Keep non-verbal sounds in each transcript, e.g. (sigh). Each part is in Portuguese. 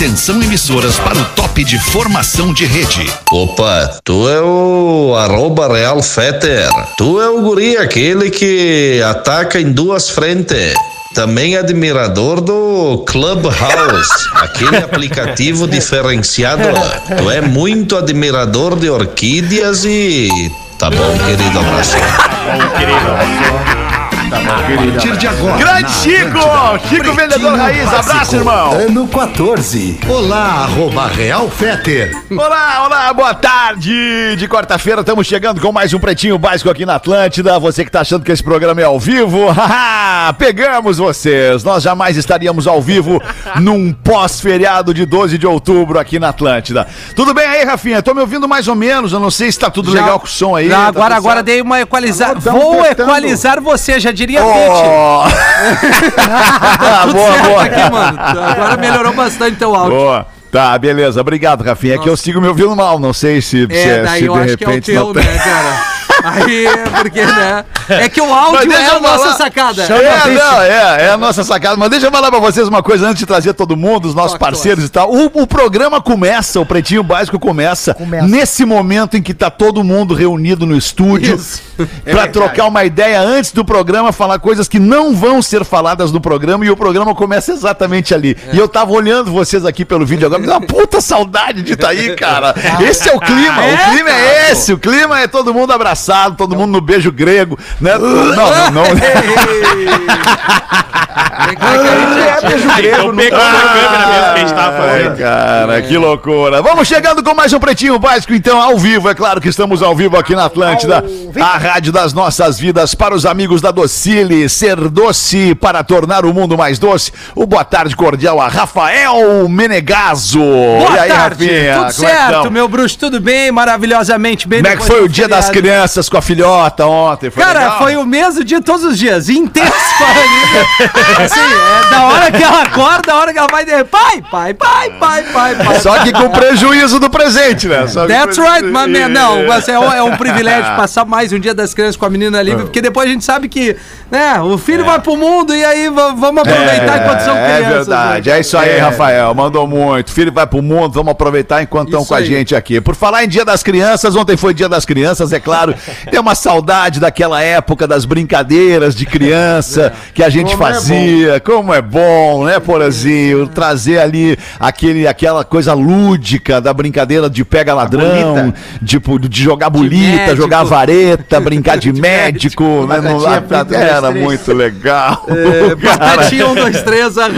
Atenção emissoras para o top de formação de rede. Opa, tu é o arroba Real Fetter. Tu é o guri aquele que ataca em duas frentes. Também admirador do Clubhouse, (laughs) aquele aplicativo diferenciado. Tu é muito admirador de orquídeas e. Tá bom, querido abraço. Bom, querido. A partir de agora. Grande Chico! Chico Vendedor Raiz, abraço, irmão! Ano 14. Olá, arroba Real Feter. Olá, olá, boa tarde! De quarta-feira estamos chegando com mais um Pretinho Básico aqui na Atlântida. Você que tá achando que esse programa é ao vivo, (laughs) haha, pegamos vocês! Nós jamais estaríamos ao vivo (laughs) num pós-feriado de 12 de outubro aqui na Atlântida. Tudo bem aí, Rafinha? Tô me ouvindo mais ou menos, eu não sei se tá tudo Já- legal com o som aí. Já tá agora, agora dei uma equalizada. Vou tentando. equalizar você, já diria. Oh! (laughs) Tudo boa, certo boa. aqui, mano. Agora melhorou bastante teu áudio. Boa. Tá, beleza. Obrigado, Rafinha. É que eu sigo me ouvindo mal. Não sei se, se, É, daí se eu de acho que é o repente não teu, né, cara? (laughs) Aí, porque, né? É que o áudio é a falar. nossa sacada. É, não, é, é a nossa sacada. Mas deixa eu falar pra vocês uma coisa antes de trazer todo mundo, os nossos Toque, parceiros e tal. O, o programa começa, o Pretinho Básico começa, nesse momento em que tá todo mundo reunido no estúdio Isso. pra trocar uma ideia antes do programa, falar coisas que não vão ser faladas no programa e o programa começa exatamente ali. E eu tava olhando vocês aqui pelo vídeo agora, me dá uma puta saudade de estar aí, cara. (laughs) Esse é o clima, É, o clima é esse, o clima é todo mundo abraçado, todo mundo no beijo grego, né? Não, não, não. (laughs) (laughs) É beijo grego. Então pegou na câmera mesmo que a gente tava fazendo. cara, que loucura. Vamos chegando com mais um Pretinho Básico, então, ao vivo. É claro que estamos ao vivo aqui na Atlântida, a rádio das nossas vidas para os amigos da Docile. Ser doce para tornar o mundo mais doce. O boa tarde cordial a Rafael Menegaso. Boa e aí, tarde, Rafinha? tudo como é que certo, tão? meu bruxo, tudo bem, maravilhosamente bem. Como é que foi o dia das feriado. crianças com a filhota ontem? Foi Cara, legal? foi o mesmo dia todos os dias, intenso com a Anitta. Assim, é da hora que ela acorda, da hora que ela vai de pai, pai, pai, pai, pai, pai. Só que com prejuízo do presente, né? Só That's right, man. Não, mas é, um- é privilégio (laughs) passar mais um dia das crianças com a menina ali, porque depois a gente sabe que, né, o filho vai pro mundo e aí va- vamos aproveitar enquanto são É crianças. verdade, né? é isso aí, Rafael. Mandou muito. Filho vai pro mundo, vamos aproveitar enquanto estão com a aí. gente aqui. Por falar em Dia das Crianças, ontem foi Dia das Crianças, é claro. (laughs) Tem uma saudade daquela época das brincadeiras de criança que a gente Como é. Como é bom, né, Porazinho? Trazer ali aquele, aquela coisa lúdica da brincadeira de pega ladrão, bolita. tipo, de jogar bolita, médico. jogar vareta, brincar de (laughs) médico. né, no- Era muito legal. (laughs) Batatinha, (laughs) um, dois, três, aham.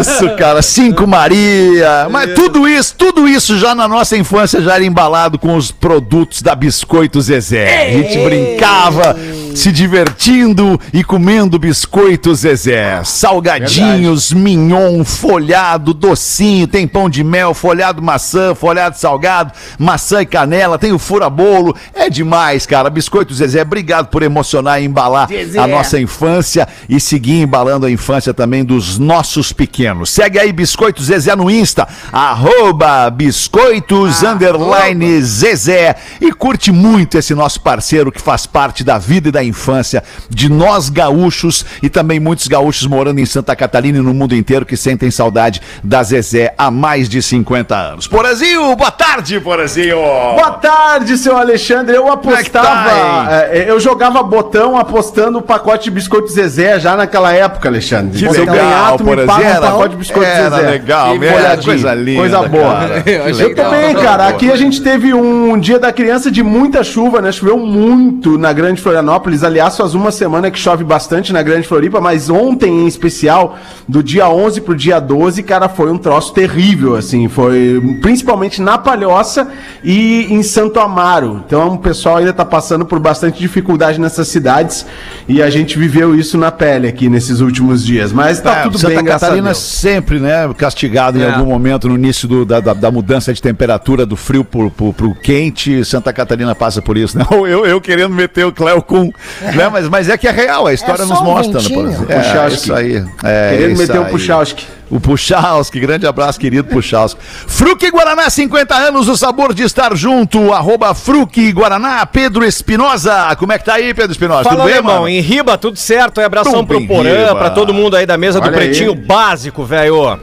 Isso, cara, cinco Maria. Mas tudo isso, tudo isso já na nossa infância já era embalado com os produtos da Biscoito Zezé. A gente brincava se divertindo e comendo biscoito Zezé. Salgadinhos, mignon, folhado, docinho, tem pão de mel, folhado maçã, folhado salgado, maçã e canela, tem o fura-bolo. É demais, cara. Biscoito Zezé, obrigado por emocionar e embalar a nossa infância e seguir embalando a infância também dos nossos pequenos. Segue aí Biscoito Zezé no Insta, arroba biscoitos underline Zezé e curte muito esse nosso parceiro que faz parte da vida e da infância de nós gaúchos e também muitos gaúchos morando em Santa Catarina e no mundo inteiro que sentem saudade da Zezé há mais de 50 anos. Porazinho, boa tarde, Porazinho! Boa tarde, seu Alexandre. Eu é que apostava. tá, eu jogava botão apostando o pacote de biscoito Zezé já naquela época, Alexandre. Que legal, ganhar, tu me paga um era- pacote de biscoito era Zezé. legal, E mesmo, era molhadinho. coisa linda, Coisa boa. cara. (laughs) Eu Eu legal. também, cara. Aqui a gente teve um dia da criança de muita chuva, né? Choveu muito na Grande Florianópolis. Aliás, faz uma semana que chove bastante na Grande Floripa, mas ontem em especial, do dia 11 pro dia 12, cara, foi um troço terrível, assim. Foi principalmente na Palhoça e em Santo Amaro. Então o pessoal ainda tá passando por bastante dificuldade nessas cidades e a gente viveu isso na pele aqui nesses últimos dias. Mas tá É, tudo Santa bem, graças a Catarina Deus. sempre, né, castigado em É. algum momento no início do- da, da- da mudança de temperatura do frio pro, pro, pro quente. Santa Catarina passa por isso, né? (laughs) Eu, eu querendo meter o Cléo com, (laughs) né? Mas, mas é que é real, a história É nos um mostra, né, por exemplo. É, Puchalski. isso aí. É, Querendo meter o aí. Puchalski. O Puchalski, grande abraço, querido Puchalski. Fruque Guaraná, 50 anos, o sabor de estar junto. Arroba Fruque Guaraná, Pedro Espinosa. Como é que tá aí, Pedro Espinosa? Fala, Tudo bem, mano? Em Riba, tudo certo. Um abração pro Porã, pra todo mundo aí da mesa do Olha aí. Pretinho Básico, velho.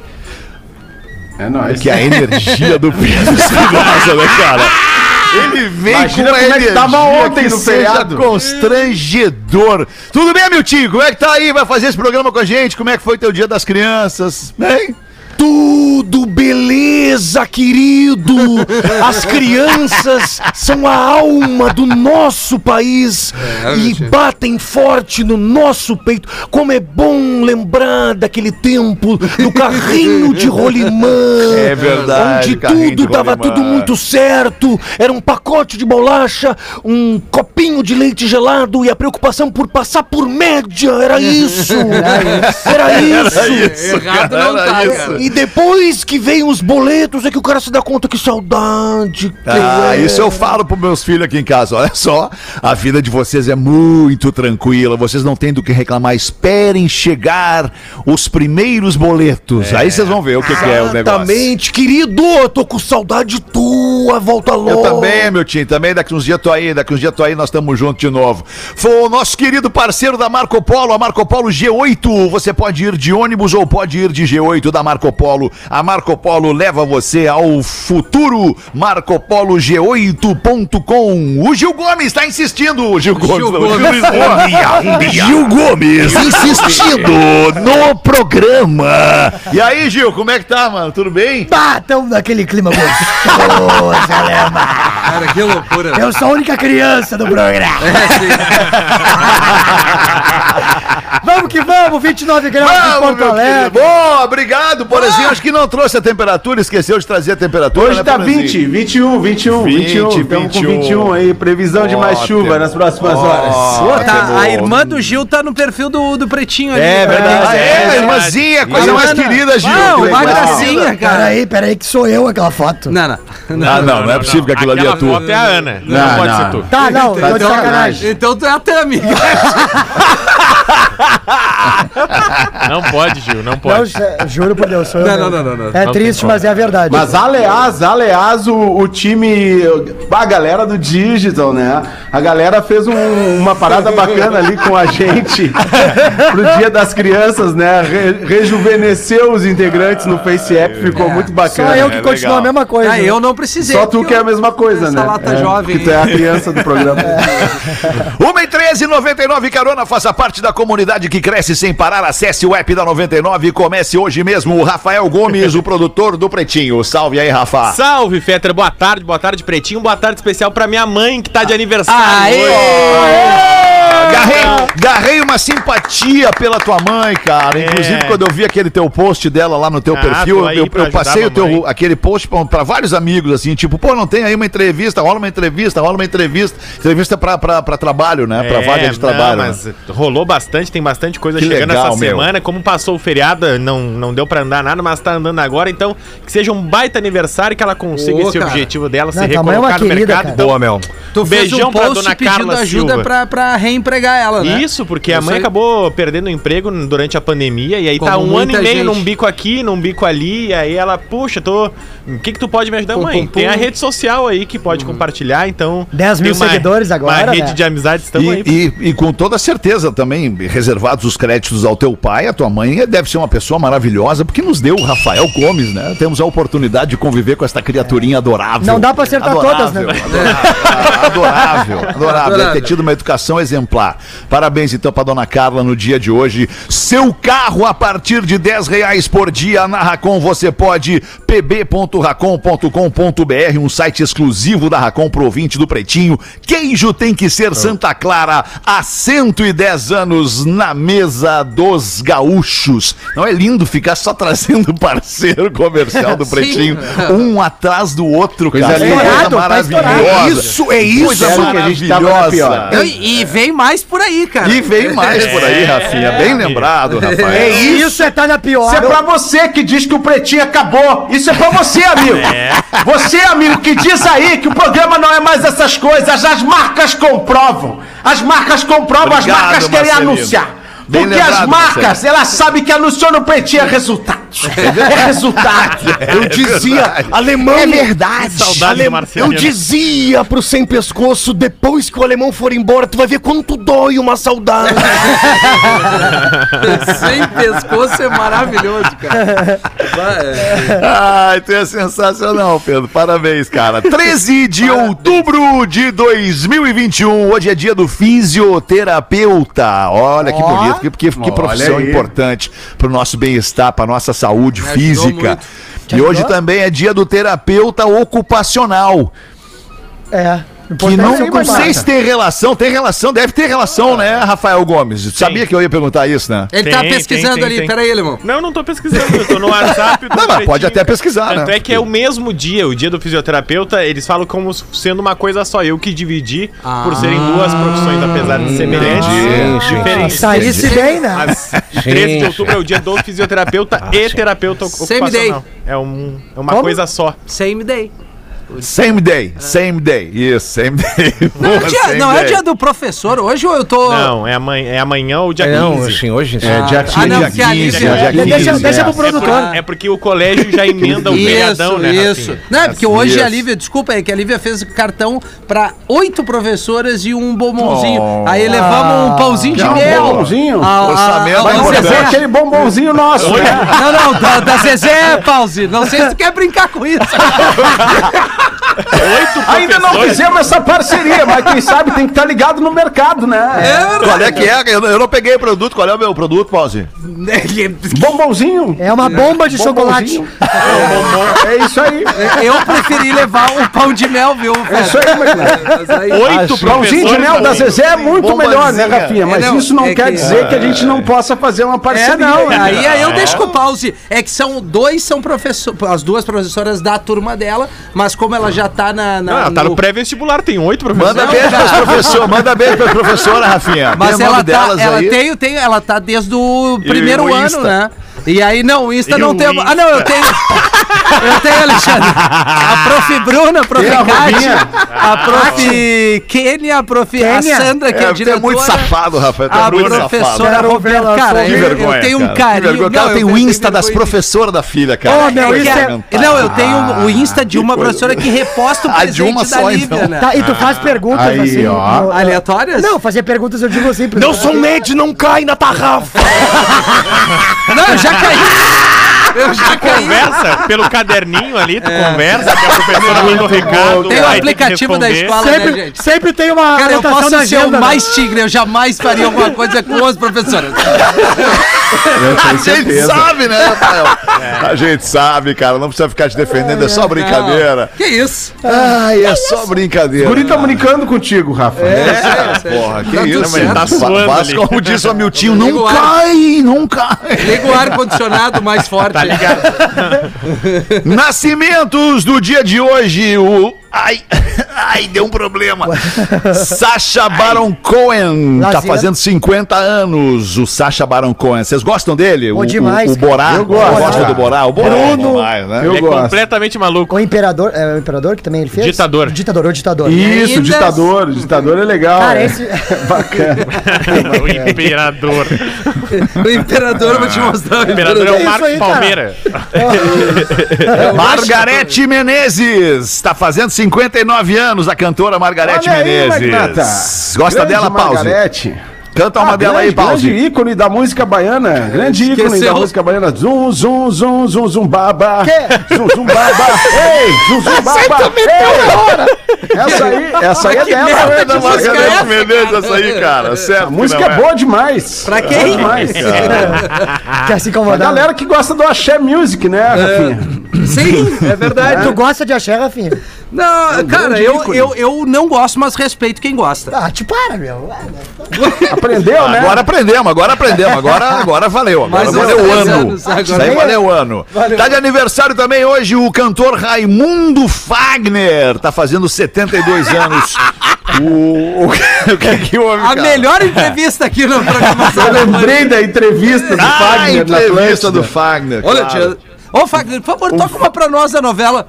É nóis. Que é a energia do Pedro Espinosa, né, cara? Ele vem Imagina com uma como é que energia tava ontem que no seja feriado. constrangedor. Tudo bem, meu tio? Como é que tá aí? Vai fazer esse programa com a gente? Como é que foi teu dia das crianças? Bem? Tudo beleza, querido! As crianças são a alma do nosso país e batem forte no nosso peito. Como é bom lembrar daquele tempo do (laughs) carrinho de rolimã. É verdade, Onde tudo rolimã. tudo muito certo. Era um pacote de bolacha, um copinho de leite gelado e a preocupação por passar por média. Era (laughs) isso! Era isso! Errado não Era tá, isso. cara. E depois que vem os boletos é que o cara se dá conta que saudade. que Ah, é. isso eu falo pros meus filhos aqui em casa. Olha só, a vida de vocês é muito tranquila. Vocês não têm do que reclamar. Esperem chegar os primeiros boletos. Aí vocês vão ver o que, que é o negócio. Exatamente, querido, eu tô com saudade tua, volta logo. Eu também, meu time, também daqui uns dias tô aí, daqui uns dias tô aí, nós estamos juntos de novo. Foi o nosso querido parceiro da Marco Polo, a Marco Polo G8. Você pode ir de ônibus ou pode ir de G8 da Marco Polo. A Marco Polo leva você ao futuro. MarcoPoloG8.com. O Gil Gomes está insistindo, o Gil Gomes. Gil não, Gomes. Gil Lisboa. Gil Gomes insistindo no programa. E aí, Gil, como é que tá, mano? Tudo bem? Bah, tamo naquele clima gostoso, Alema. Cara, que loucura. Eu sou a única criança do programa. É, sim. Vamos que vamos, 29 graus Vamos, Porto meu querido. Alegre. Boa, obrigado, Porazinho. Acho que não trouxe a temperatura, esceseu de trazer a temperatura. Hoje né, tá Porazinho? 20, 21, 21, 20, 21. Estamos com 21. 21 aí. Previsão de mais Ótimo. chuva nas próximas horas. Pô, tá, a irmã do Gil tá no perfil do, do pretinho ali. É verdade. Ah, é, irmãzinha, coisa mais querida, Gil. Que uma gracinha, cara. Peraí, peraí, que sou eu aquela foto. Não, não. Ah, não, não é possível que aquilo ali é Aquela tua. foto é a Ana. Não, Não, pode não. ser tu. Tá, não, Tá tô de de sacanagem. Então tu é a Tami. Não pode, Gil, não Não, pode. juro por Deus, sou. Não, não, não, não, não. É Não triste, mas é a verdade. Mas aliás, aliás, o, o time, a galera do Digital, né? A galera fez um- uma parada bacana ali com a gente (laughs) pro Dia das Crianças, né? Re- rejuvenesceu os integrantes no Face App, ficou muito Só bacana. eu que é continuo legal. a mesma coisa. Ah, eu não precisei. Só tu porque que é a eu- mesma coisa, essa né? lata É, jovem. Que tu é a criança do programa. (laughs) 1 e 13, 99 Carona, faça parte da comunidade que cresce sem parar. Acesse o app da 99 e comece hoje mesmo. O Rafael Gomes, o produtor do Pretinho. Salve aí, Rafa. Salve, Fetter. Boa tarde, boa tarde, Pretinho. Boa tarde especial pra minha mãe, que tá de aniversário Aê! hoje. Garrei, garrei uma simpatia pela tua mãe, cara. Inclusive, É. quando eu vi aquele teu post dela lá no teu Ah, perfil, aí eu, pra eu passei o teu, aquele post pra, pra vários amigos, assim, tipo, pô, não tem aí uma entrevista, rola uma entrevista, rola uma entrevista. Entrevista pra, pra, pra trabalho, né? Pra É, vaga de não, trabalho. né? mas rolou bastante, tem bastante coisa Que chegando legal, essa meu. semana. Como passou o feriado, não, não deu pra andar nada, mas tá andando agora. Então, que seja um baita aniversário, que ela consiga Ô, esse cara. objetivo dela, se Não, tua mãe é uma recolocar no querida, mercado. cara. Então, Boa, meu. Tu fez Beijão um pra post dona pedindo Carla ajuda Silva. pra, pra reempregar ela, né? Isso, porque a Eu mãe sei. acabou perdendo o emprego durante a pandemia e aí tá Como um ano e meio gente. num bico aqui, num bico ali, e aí ela, puxa, tô. O que que tu pode me ajudar, Pum, mãe? pum, Tem a pum. rede social aí que pode compartilhar, então. 10 mil uma- seguidores agora, Uma rede né? de amizades estamos aí. E, e- e com toda certeza também, reservados os créditos ao teu pai, a tua mãe deve ser uma pessoa maravilhosa, porque nos deu o Rafael Gomes, né? Temos a oportunidade de conviver com esta criaturinha adorável. Não dá pra acertar todas, né? Adorável, adorável, adorável. Ter Adorável. tido uma educação exemplar. Parabéns então pra dona Carla no dia de hoje. Seu carro a partir de 10 reais por dia na Racon você pode pb.racon.com.br, um site exclusivo da Racon pro ouvinte do Pretinho. Queijo tem que ser Santa Clara há 110 anos na mesa dos gaúchos. Não é lindo ficar só trazendo (laughs) parceiro comercial do (laughs) Sim. Pretinho, um atrás do outro, Coisa cara. tá. É isso, é isso, Coisa que a gente tava na pior. Eu- e vem mais por aí, cara. E vem mais por aí, Rafinha. Bem lembrado, Rafael. É isso, é tá na pior. Isso é pra você que diz que o Pretinho acabou. Isso é pra você, amigo. Você, amigo, que diz aí que o programa não é mais essas coisas. As marcas comprovam. As marcas comprovam, as Obrigado, marcas querem Marcelino. anunciar. Bem Porque as lembrado, marcas, Marcelino. elas sabem que anunciou no Pretinho é resultado. É resultado. (laughs) Eu dizia, alemão. É verdade. Saudade Marcelino. Eu dizia pro sem pescoço, depois que o alemão for embora, tu vai ver quanto dói uma saudade. (laughs) Sem pescoço é maravilhoso, cara. Vai. Ai, tu é sensacional, Pedro. Parabéns, cara. 13 de outubro de 2021. Hoje é dia do fisioterapeuta. Olha que bonito, que, que, que profissão importante pro nosso bem-estar, pra nossa saúde Me física. muito. E hoje também é dia do terapeuta ocupacional. É. Que não, não sei se tem relação, tem relação, deve ter relação, né, Rafael Gomes? Sabia que eu ia perguntar isso, né? Ele tá Tem, pesquisando tem, tem, ali, peraí, alemão. Não, não tô pesquisando, eu tô no WhatsApp. Não, mas pode até pesquisar, Tanto né? é que é o mesmo dia, o dia do fisioterapeuta, eles falam como sendo uma coisa só. Eu que dividi por serem duas profissões, apesar de semelhantes, Entendi. diferentes. Saísse bem, né? Mas 13 de outubro é o dia do fisioterapeuta e terapeuta ocu- Same ocupacional. É, um, é uma Como? coisa só. Same day. Same day, same day. Isso, same day. Não, é Boa, dia, same não é day. dia do professor hoje ou eu tô. Não, é amanhã, é amanhã ou dia Não, 15. assim, hoje. É, dia 15, Ah, não, dia porque a 15, Lívia- dia 15. Deixa, deixa é. pro produtor. É, por- é porque o colégio já emenda o feriadão, isso, né? isso. Rafinha? Não, é porque hoje Isso. a Lívia, desculpa aí, que a Lívia fez cartão pra oito professoras e um bombonzinho. Oh. aí levamos um pãozinho de Quer um mel. bombonzinho? A- Orçamento a- Mas a-. Zezé é aquele bombonzinho nosso, né? Não, não, da, da Zezé, Pause. Não sei se tu quer brincar com isso. (laughs) Oito Ainda não professores. fizemos essa parceria, mas quem sabe tem que estar ligado no mercado, né? Qual é que é? Eu não- eu não peguei o produto. Qual é o meu produto, Pause? (laughs) Bombonzinho. É uma bomba de chocolate. É isso aí. Eu preferi levar o pão de mel, viu, É isso aí, McLaren. Oito Pãozinho de professores mel da. Zezé é muito melhor, né, Rafinha? Mas É, não, isso não é quer que- dizer que a gente não possa fazer uma É, parceria. não, né? aí, aí eu deixo com o pause. É que são dois são professor, as duas professoras da turma dela, mas como ela já tá na. na- Ah, tá no pré-vestibular, tem oito Manda professores. beijo pras professoras. Manda beijo pras professoras, Rafinha. Mas ela tá, delas ela aí. tem, tem, ela tá desde o primeiro ano, né? E aí, não, o Insta E não o tem. Insta? Ah, não, eu tenho. Eu tenho, Alexandre. A prof. Bruna, a prof. Tem a Kátia, a prof. Kênia, a prof. A Kênia? Sandra, que é, É, a tu é diretora. muito safado, Rafael. A muito safado. professora Roberta. ela Cara, eu, Que eu vergonha, tenho um carinho. cara não, tem eu o Insta das professoras da filha, cara. Ô, meu, É isso Não, eu tenho o Insta de uma professora que reposta o Ah, presente de uma da só, Lívia, então. né? Tá, e tu faz perguntas Aí, assim. ó. Aleatórias? Não, fazer perguntas eu digo assim. Não sou médio, não cai na tarrafa. Não, eu já caí. Eu já caí. Conversa pelo caderninho ali, tu conversa, que a professora manda o recado. Tem o que aplicativo da escola, né, Sempre, gente? sempre tem uma Cara, eu posso ser agenda. o né? mais tigre, eu jamais faria alguma coisa com as professoras. (laughs) Eu tenho A gente certeza. sabe, né, Rafael? (laughs) A gente sabe, cara. Não precisa ficar te defendendo, é só brincadeira. Que isso? Ai, é só brincadeira. Guri tá brincando contigo, Rafa. Porra, que Tá tudo isso, certo. Tá Fa- suando Faz ali. como disse o Amiltinho, não o cai, não cai. Liga o ar-condicionado mais (laughs) forte. Tá ligado? Nascimentos do dia de hoje, o... Ai, (laughs) ai, deu um problema. (laughs) Sacha Baron Cohen tá Laziano. fazendo 50 anos, o Sacha Baron Cohen. Vocês gostam dele? Pô, o, demais, o, o Borá? Eu gosto, Gosta do Borá? O Borá Bruno. é demais, né? Eu é gosto. completamente maluco. O imperador, é o imperador que também ele fez? Ditador. Ditador, o ditador. Isso, Ainda- ditador. Ditador é legal. Cara, é. esse. (laughs) Bacana. o imperador. O imperador, eu vou te mostrar. O imperador é o Marcos. Palmeira. Margarete Menezes está fazendo 59 anos, a cantora Margarete aí, Menezes. Magnata. Gosta Grande dela, Pause? Canta uma Ah, dela aí, grande, grande Pause. ícone da música baiana. Grande ícone Esqueceu. da música baiana. Zum, zum, zum, zum, zum, baba. Zum, zum, baba. (laughs) Ei, zum, zum, baba. Ei. Essa aí, essa aí é dela. merda né, de da música é essa? Menezes, essa aí, cara. Certo. A música é boa demais. Pra quem? Boa demais. (laughs) Quer se A incomodar? galera que gosta do axé music, né, Rafinha? Sim, é (laughs) verdade. Tu gosta de axé, Rafinha? Não, cara, grande eu, ícone. eu, eu não gosto, mas respeito quem gosta. Ah, te para, meu. Aprendeu, né? Agora aprendemos, agora aprendemos. Agora, agora valeu. Agora valeu o ano. anos, agora Isso aí valeu. valeu o ano. Tá de aniversário também hoje o cantor Raimundo Fagner. Tá fazendo 72 (laughs) anos. O, o, que- o que houve, A cara? melhor entrevista aqui no programação. (laughs) Eu lembrei da entrevista do Ah, Fagner na entrevista do Fagner. Olha, claro. tia. Ô, Fagner, por favor, toca uma pra nós da novela.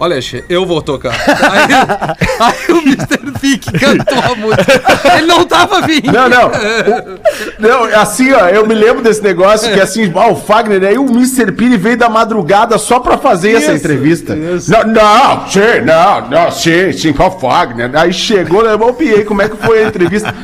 Olha, eu vou tocar. Aí, (laughs) aí o Mr. Pique cantou a música. Ele não tava vindo. Não, não. O- não, assim, ó, eu me lembro desse negócio que assim, ah, o Fagner, aí o Mr. Pini veio da madrugada só pra fazer essa entrevista. Não, não, sim, não, não, sim, sim, o Fagner. Aí chegou, levou o Piei, como é que foi a entrevista?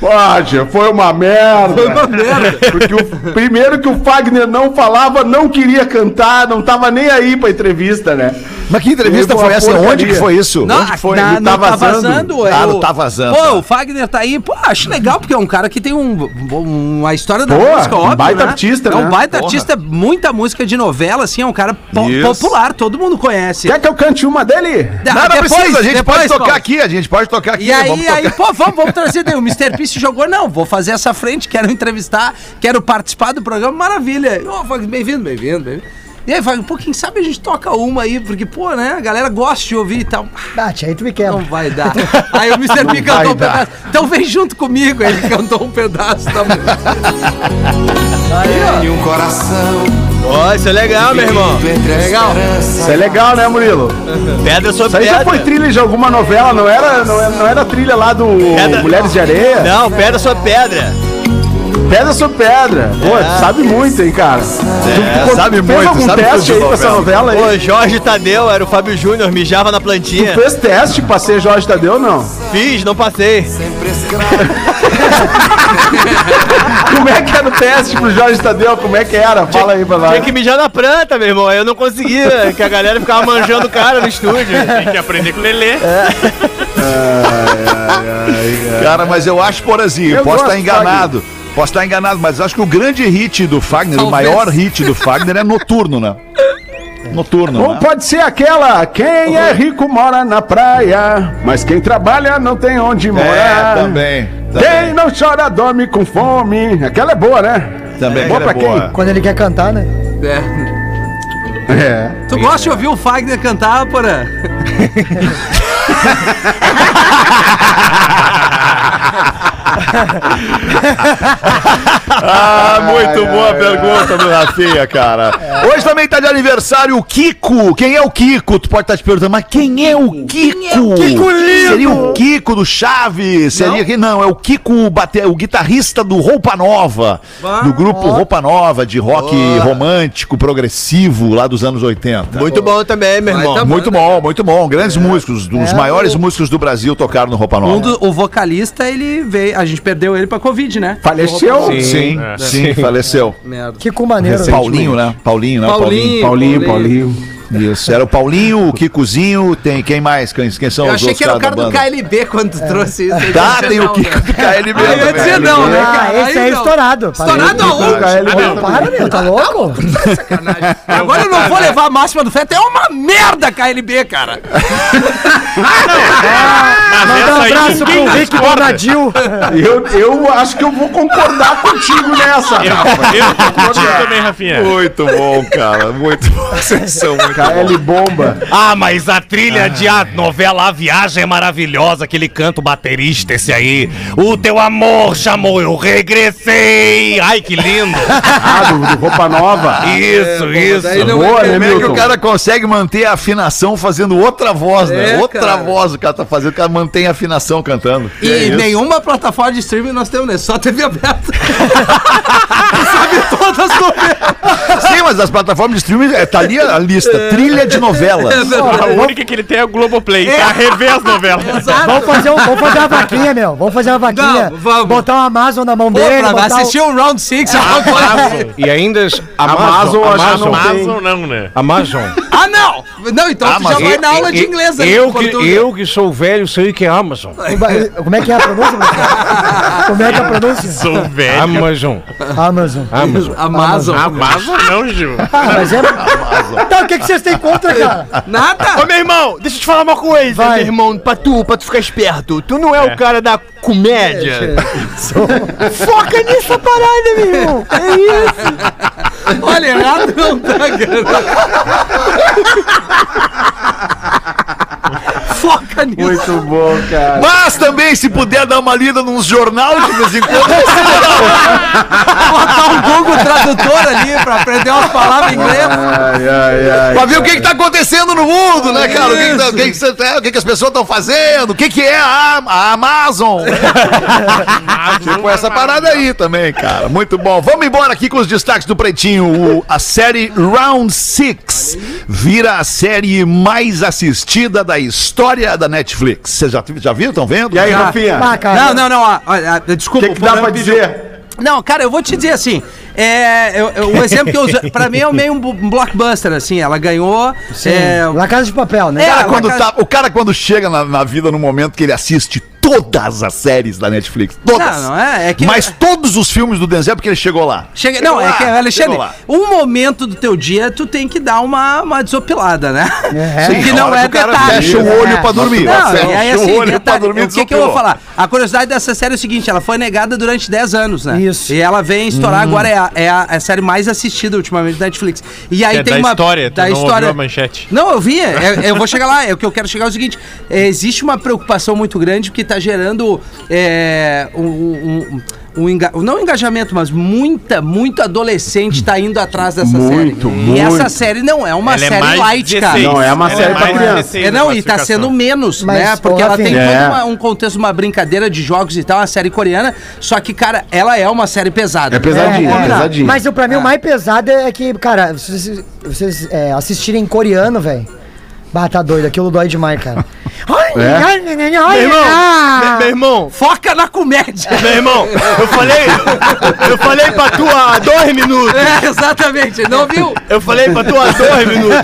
Poxa, foi uma merda. Foi uma merda. Porque o, primeiro que o Fagner não falava, não queria cantar, não tava nem aí pra entrevista, né? Mas que entrevista Foi essa? Onde porcaria. que foi isso? Não, Onde foi? na- tá tá vazando. vazando. Ah, eu- tá vazando, Pô, tá. o Fagner tá aí. Pô, acho legal, porque é um cara que tem um, uma história da Pô, música, um óbvio, baita né? artista, É um né? baita Porra. artista, muita música de novela, assim, é um cara po- Isso. popular, todo mundo conhece. Quer que eu cante uma dele? Ah, Não, não depois- precisa, a gente depois, pode tocar Paulo. aqui, a gente pode tocar aqui. E aí, vamos aí, pô, vamos, vamos trazer. (laughs) daí O Mr. P se jogou, não, vou fazer essa frente, quero entrevistar, quero participar do programa, maravilha. Ô, Fagner, bem-vindo, bem-vindo, bem-vindo. E aí, Fagner, pô, quem sabe a gente toca uma aí, porque, pô, né, a galera gosta de ouvir e tal. Bate, aí tu me Não quebra. vai dar. (laughs) Aí o Mr. P cantou um pedaço. Então vem junto comigo. Aí ele cantou um pedaço da música. Aí, Ó, isso é legal, meu irmão. Legal. Isso é legal, né, Murilo? Pedra Isso sobre aí já pedra. foi trilha de alguma novela, não era, não era, não era trilha lá do Pedra- Mulheres de Areia? Não, pedra sobre pedra. Pedra sobre pedra. Pô, tu sabe muito, hein, cara. É, tu, sabe fez muito, algum sabe teste aí com essa novela aí? Ô, Jorge Tadeu, era o Fábio Júnior, mijava na Tu plantinha. fez teste pra ser Jorge Tadeu ou não? Fiz, não passei. (laughs) Como é que era o teste pro Jorge Tadeu? Como é que era? Fala aí pra nós. Tinha que mijar na planta, meu irmão. Aí Eu não conseguia, que a galera ficava manjando o cara no estúdio. Tem que aprender com o Lelê. (laughs) Cara, mas eu acho, Porazinho, Eu posso estar enganado. Posso estar enganado, mas acho que o grande hit do Fagner, o Talvez. maior hit do Fagner é noturno, né? Noturno, Ou né? pode ser aquela, quem é rico mora na praia, mas quem trabalha não tem onde É, morar. também. Quem não chora dorme com fome. Aquela é boa, né? Também. boa aquela pra é boa. Quando ele quer cantar, né? É. É. Tu gosta de ouvir o Fagner cantar, porra? (laughs) Ah, muito boa a pergunta do Rafinha, cara. Hoje também tá de aniversário o Kiko. Quem é o Kiko? Tu pode estar te perguntando, mas quem é o Kiko? Kiko lindo! Seria o Kiko do Chaves? Seria que não, é o Kiko bate... o guitarrista do Roupa Nova, do grupo Roupa Nova de rock romântico, progressivo lá dos anos 80. Muito bom também, meu irmão. Tá Muito bom, muito bom. Grandes músicos, dos É, maiores o- músicos do Brasil tocaram no Roupa Nova. Um do- o vocalista, ele veio. A gente perdeu ele pra Covid, né? Faleceu? Sim, sim, faleceu. Merda. Que com maneiro. Paulinho, né? Paulinho, né? Paulinho. Paulinho, Paulinho. Isso, era o Paulinho, o Kikozinho, tem quem mais? Quem, quem são Eu os achei outros que era o cara do? KLB quando tu trouxe isso. Tá, Eu tem o Kiko do não, né? KLB Aí eu ia dizer não, né, Ah, cara? esse Aí é não. estourado. Estourado aonde? KLB. Para, meu, tá louco? (laughs) Agora eu não vou levar a máxima do Feta. É uma merda KLB, cara. Manda um abraço pro Rick Bonadil. Eu, eu acho que eu vou concordar contigo nessa, Rafa. Eu tô contigo também, Rafinha. Muito bom, cara. Muito bom. Vocês são muito KL Bomba. Ah, mas a trilha de a novela A Viagem é maravilhosa, aquele canto baterista esse aí. O teu amor chamou, eu regressei. Ai, que lindo. (laughs) Ah, do, do Roupa Nova. Isso, isso. daí não- Boa, né, Como é que o cara consegue manter a afinação fazendo outra voz, né? É, outra cara. voz o cara tá fazendo, o cara mantém a afinação cantando. E É nenhuma plataforma de streaming nós temos, né? Só TV aberta. (laughs) Sabe todas as novelas. Sim, mas as plataformas de streaming, é, tá ali a lista, trilha de novelas. A única que ele tem é o Globoplay, pra rever as novelas. Vamos fazer, um, vamos fazer uma vaquinha, meu. Vamos fazer uma vaquinha. Vamos, vamos. Botar uma Amazon na mão Pô, dele. pra assistir o... o Round 6. E ainda Amazon, Amazon, Amazon, não. Amazon não, né? Amazon. Ah, não! Não, então tu já Amazon. vai na aula de inglês aí, Eu com que, eu que sou velho sei que é Amazon. Como é que é a pronúncia? Como é que é a pronúncia? Sou velho. Amazon. Amazon. Amazon. Amazon. Amazon não, Gil. (laughs) Ah, mas é... Então, o que, que vocês têm contra, cara? Nada! Ô, meu irmão, deixa eu te falar uma coisa, Vai. meu irmão, pra tu, pra tu ficar esperto. Tu não é, o cara da comédia. Foca nessa parada, meu irmão. É isso. Olha, errado não tá, cara. Foca nisso. Muito bom, cara. Mas também, se puder dar uma lida num jornal de vez em quando, Botar um Google Tradutor ali pra aprender umas palavras em inglês. Ai, ai, ai. Pra ver o que, que tá acontecendo no mundo, né, cara? O que, que, tá- o que, que, cê- é, o que que as pessoas estão fazendo? O que, que é a, a Amazon? (laughs) tipo essa parada aí também, cara. Muito bom. Vamos embora aqui com os destaques do Pretinho. O- a série Round Six vira a série mais assistida da história da Netflix. Vocês já, já viram? Estão vendo? E aí, Rafinha? Ah. Não, não, não. ó, ó, ó, O desculpa. que, que dá pra pediu- dizer? Não, cara, eu vou te dizer assim. É, eu- eu- o exemplo que eu uso, pra mim é meio um bu- blockbuster, assim. Ela ganhou. é, La Casa de Papel, né? É, O cara, quando casa- tá- o cara quando chega na, na vida no momento que ele assiste todas as séries da Netflix, todas. Não, não é, é que- Mas todos os filmes do Denzel porque ele chegou lá. Chega, Chegou não, é lá, que, Alexandre, um momento do teu dia tu tem que dar uma, uma desopilada, né? É. Sim, que não é que o cara detalhe. fecha o olho É. pra dormir. Não, Fecha e aí o assim, olho pra detalhe, dormir, o que, que eu vou falar? A curiosidade dessa série é o seguinte, ela foi negada durante 10 anos, né? Isso. E ela vem estourar agora, é a, é a- é série mais assistida ultimamente da Netflix. E aí É tem da uma... história, tu não ouviu a manchete. Não, eu vi, é- é- eu vou chegar lá, é o que eu quero chegar é o seguinte, é, existe uma preocupação muito grande que tá gerando é, um, um- um enga- não engajamento, mas muita, muito adolescente tá indo atrás dessa Muito, série. muito. E essa série não é uma Ela é série mais light, cara. 16. Não, é uma Ela série pra mais criança. 16 É, não, e tá sendo menos, Mas, né? Porque ela tem Rafinha. todo É. uma- um contexto, uma brincadeira de jogos e tal, uma série coreana. Só que, cara, ela é uma série pesada. É pesadinho, É, é, é. pesadinho. Mas o, pra mim o mais pesado é que, cara, se vocês, vocês, é, assistirem em coreano, velho. Bah, tá doido, aquilo dói demais, cara. É? Meu irmão, meu, meu irmão, Foca na comédia! meu irmão, eu falei, eu falei pra tu há dois minutos. É, exatamente, não viu? Eu falei pra tu há dois minutos.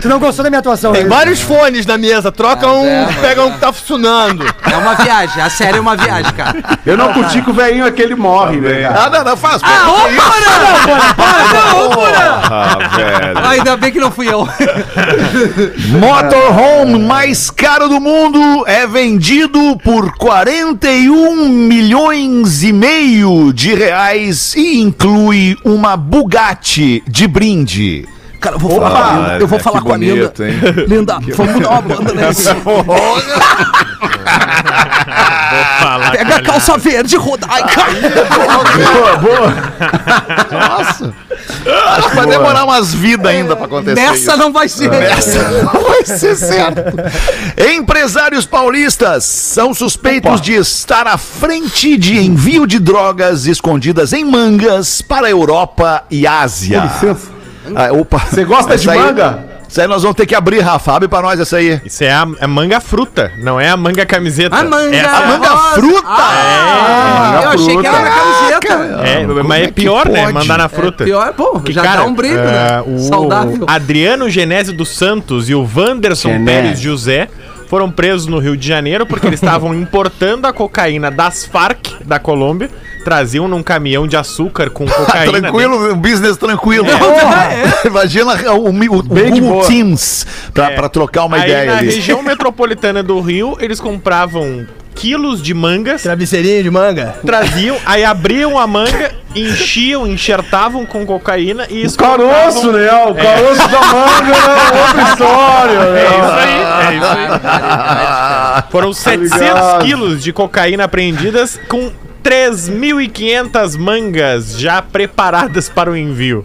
Tu não gostou da minha atuação? Tem né? vários fones na mesa, troca um, pega um que tá funcionando. É uma viagem, a série é uma viagem, cara. Eu não curti que o velhinho aquele morre, né, cara? Ah, não, não, faz. Ah, ô, Porã! Para, ô, Porã! Ah, velho. Ah, Ainda bem que não fui eu. Motorhome mais caro do mundo é vendido por 41 milhões e meio de reais e inclui uma Bugatti de brinde. Cara, eu vou falar com a Linda. Eu vou falar com a Linda. Linda, vamos dar uma banda (laughs) nesse. Falar Pega a calça verde, roda. Ai, cara. Boa, boa. Acho que vai demorar umas vidas ainda pra acontecer. Nessa isso. não vai ser. Essa não vai ser certo. Empresários paulistas são suspeitos de estar à frente de envio de drogas escondidas em mangas para a Europa e Ásia. Com licença. Ah, opa. Você gosta de aí- manga? Isso aí nós vamos ter que abrir, Rafa. Abre pra nós essa aí. Isso é a, a manga fruta, não é a manga camiseta. A manga. Essa- A manga rosa. fruta! Ah, eu achei que era na camiseta. É, mas é é pior, né? Mandar na É fruta. pior, pô, Que, já cara, dá um brilho, é, né? o Saudável. Adriano Genésio dos Santos e o Wanderson. Pérez José foram presos no Rio de Janeiro porque eles estavam (laughs) importando a cocaína das Farc da Colômbia, traziam num caminhão de açúcar com (laughs) cocaína. tranquilo, um business tranquilo. É. (laughs) Imagina o, o, o de Google. Teams pra, É. pra trocar uma Aí ideia na ali. região metropolitana do Rio, eles compravam quilos de mangas, Travesseirinho de manga. traziam, aí abriam a manga, enchiam, enxertavam com cocaína e O caroço, né? O caroço da manga é outra história, É né? isso aí, é isso aí. (laughs) Foram 700 ligado. quilos de cocaína apreendidas com 3.500 mangas já preparadas para o envio.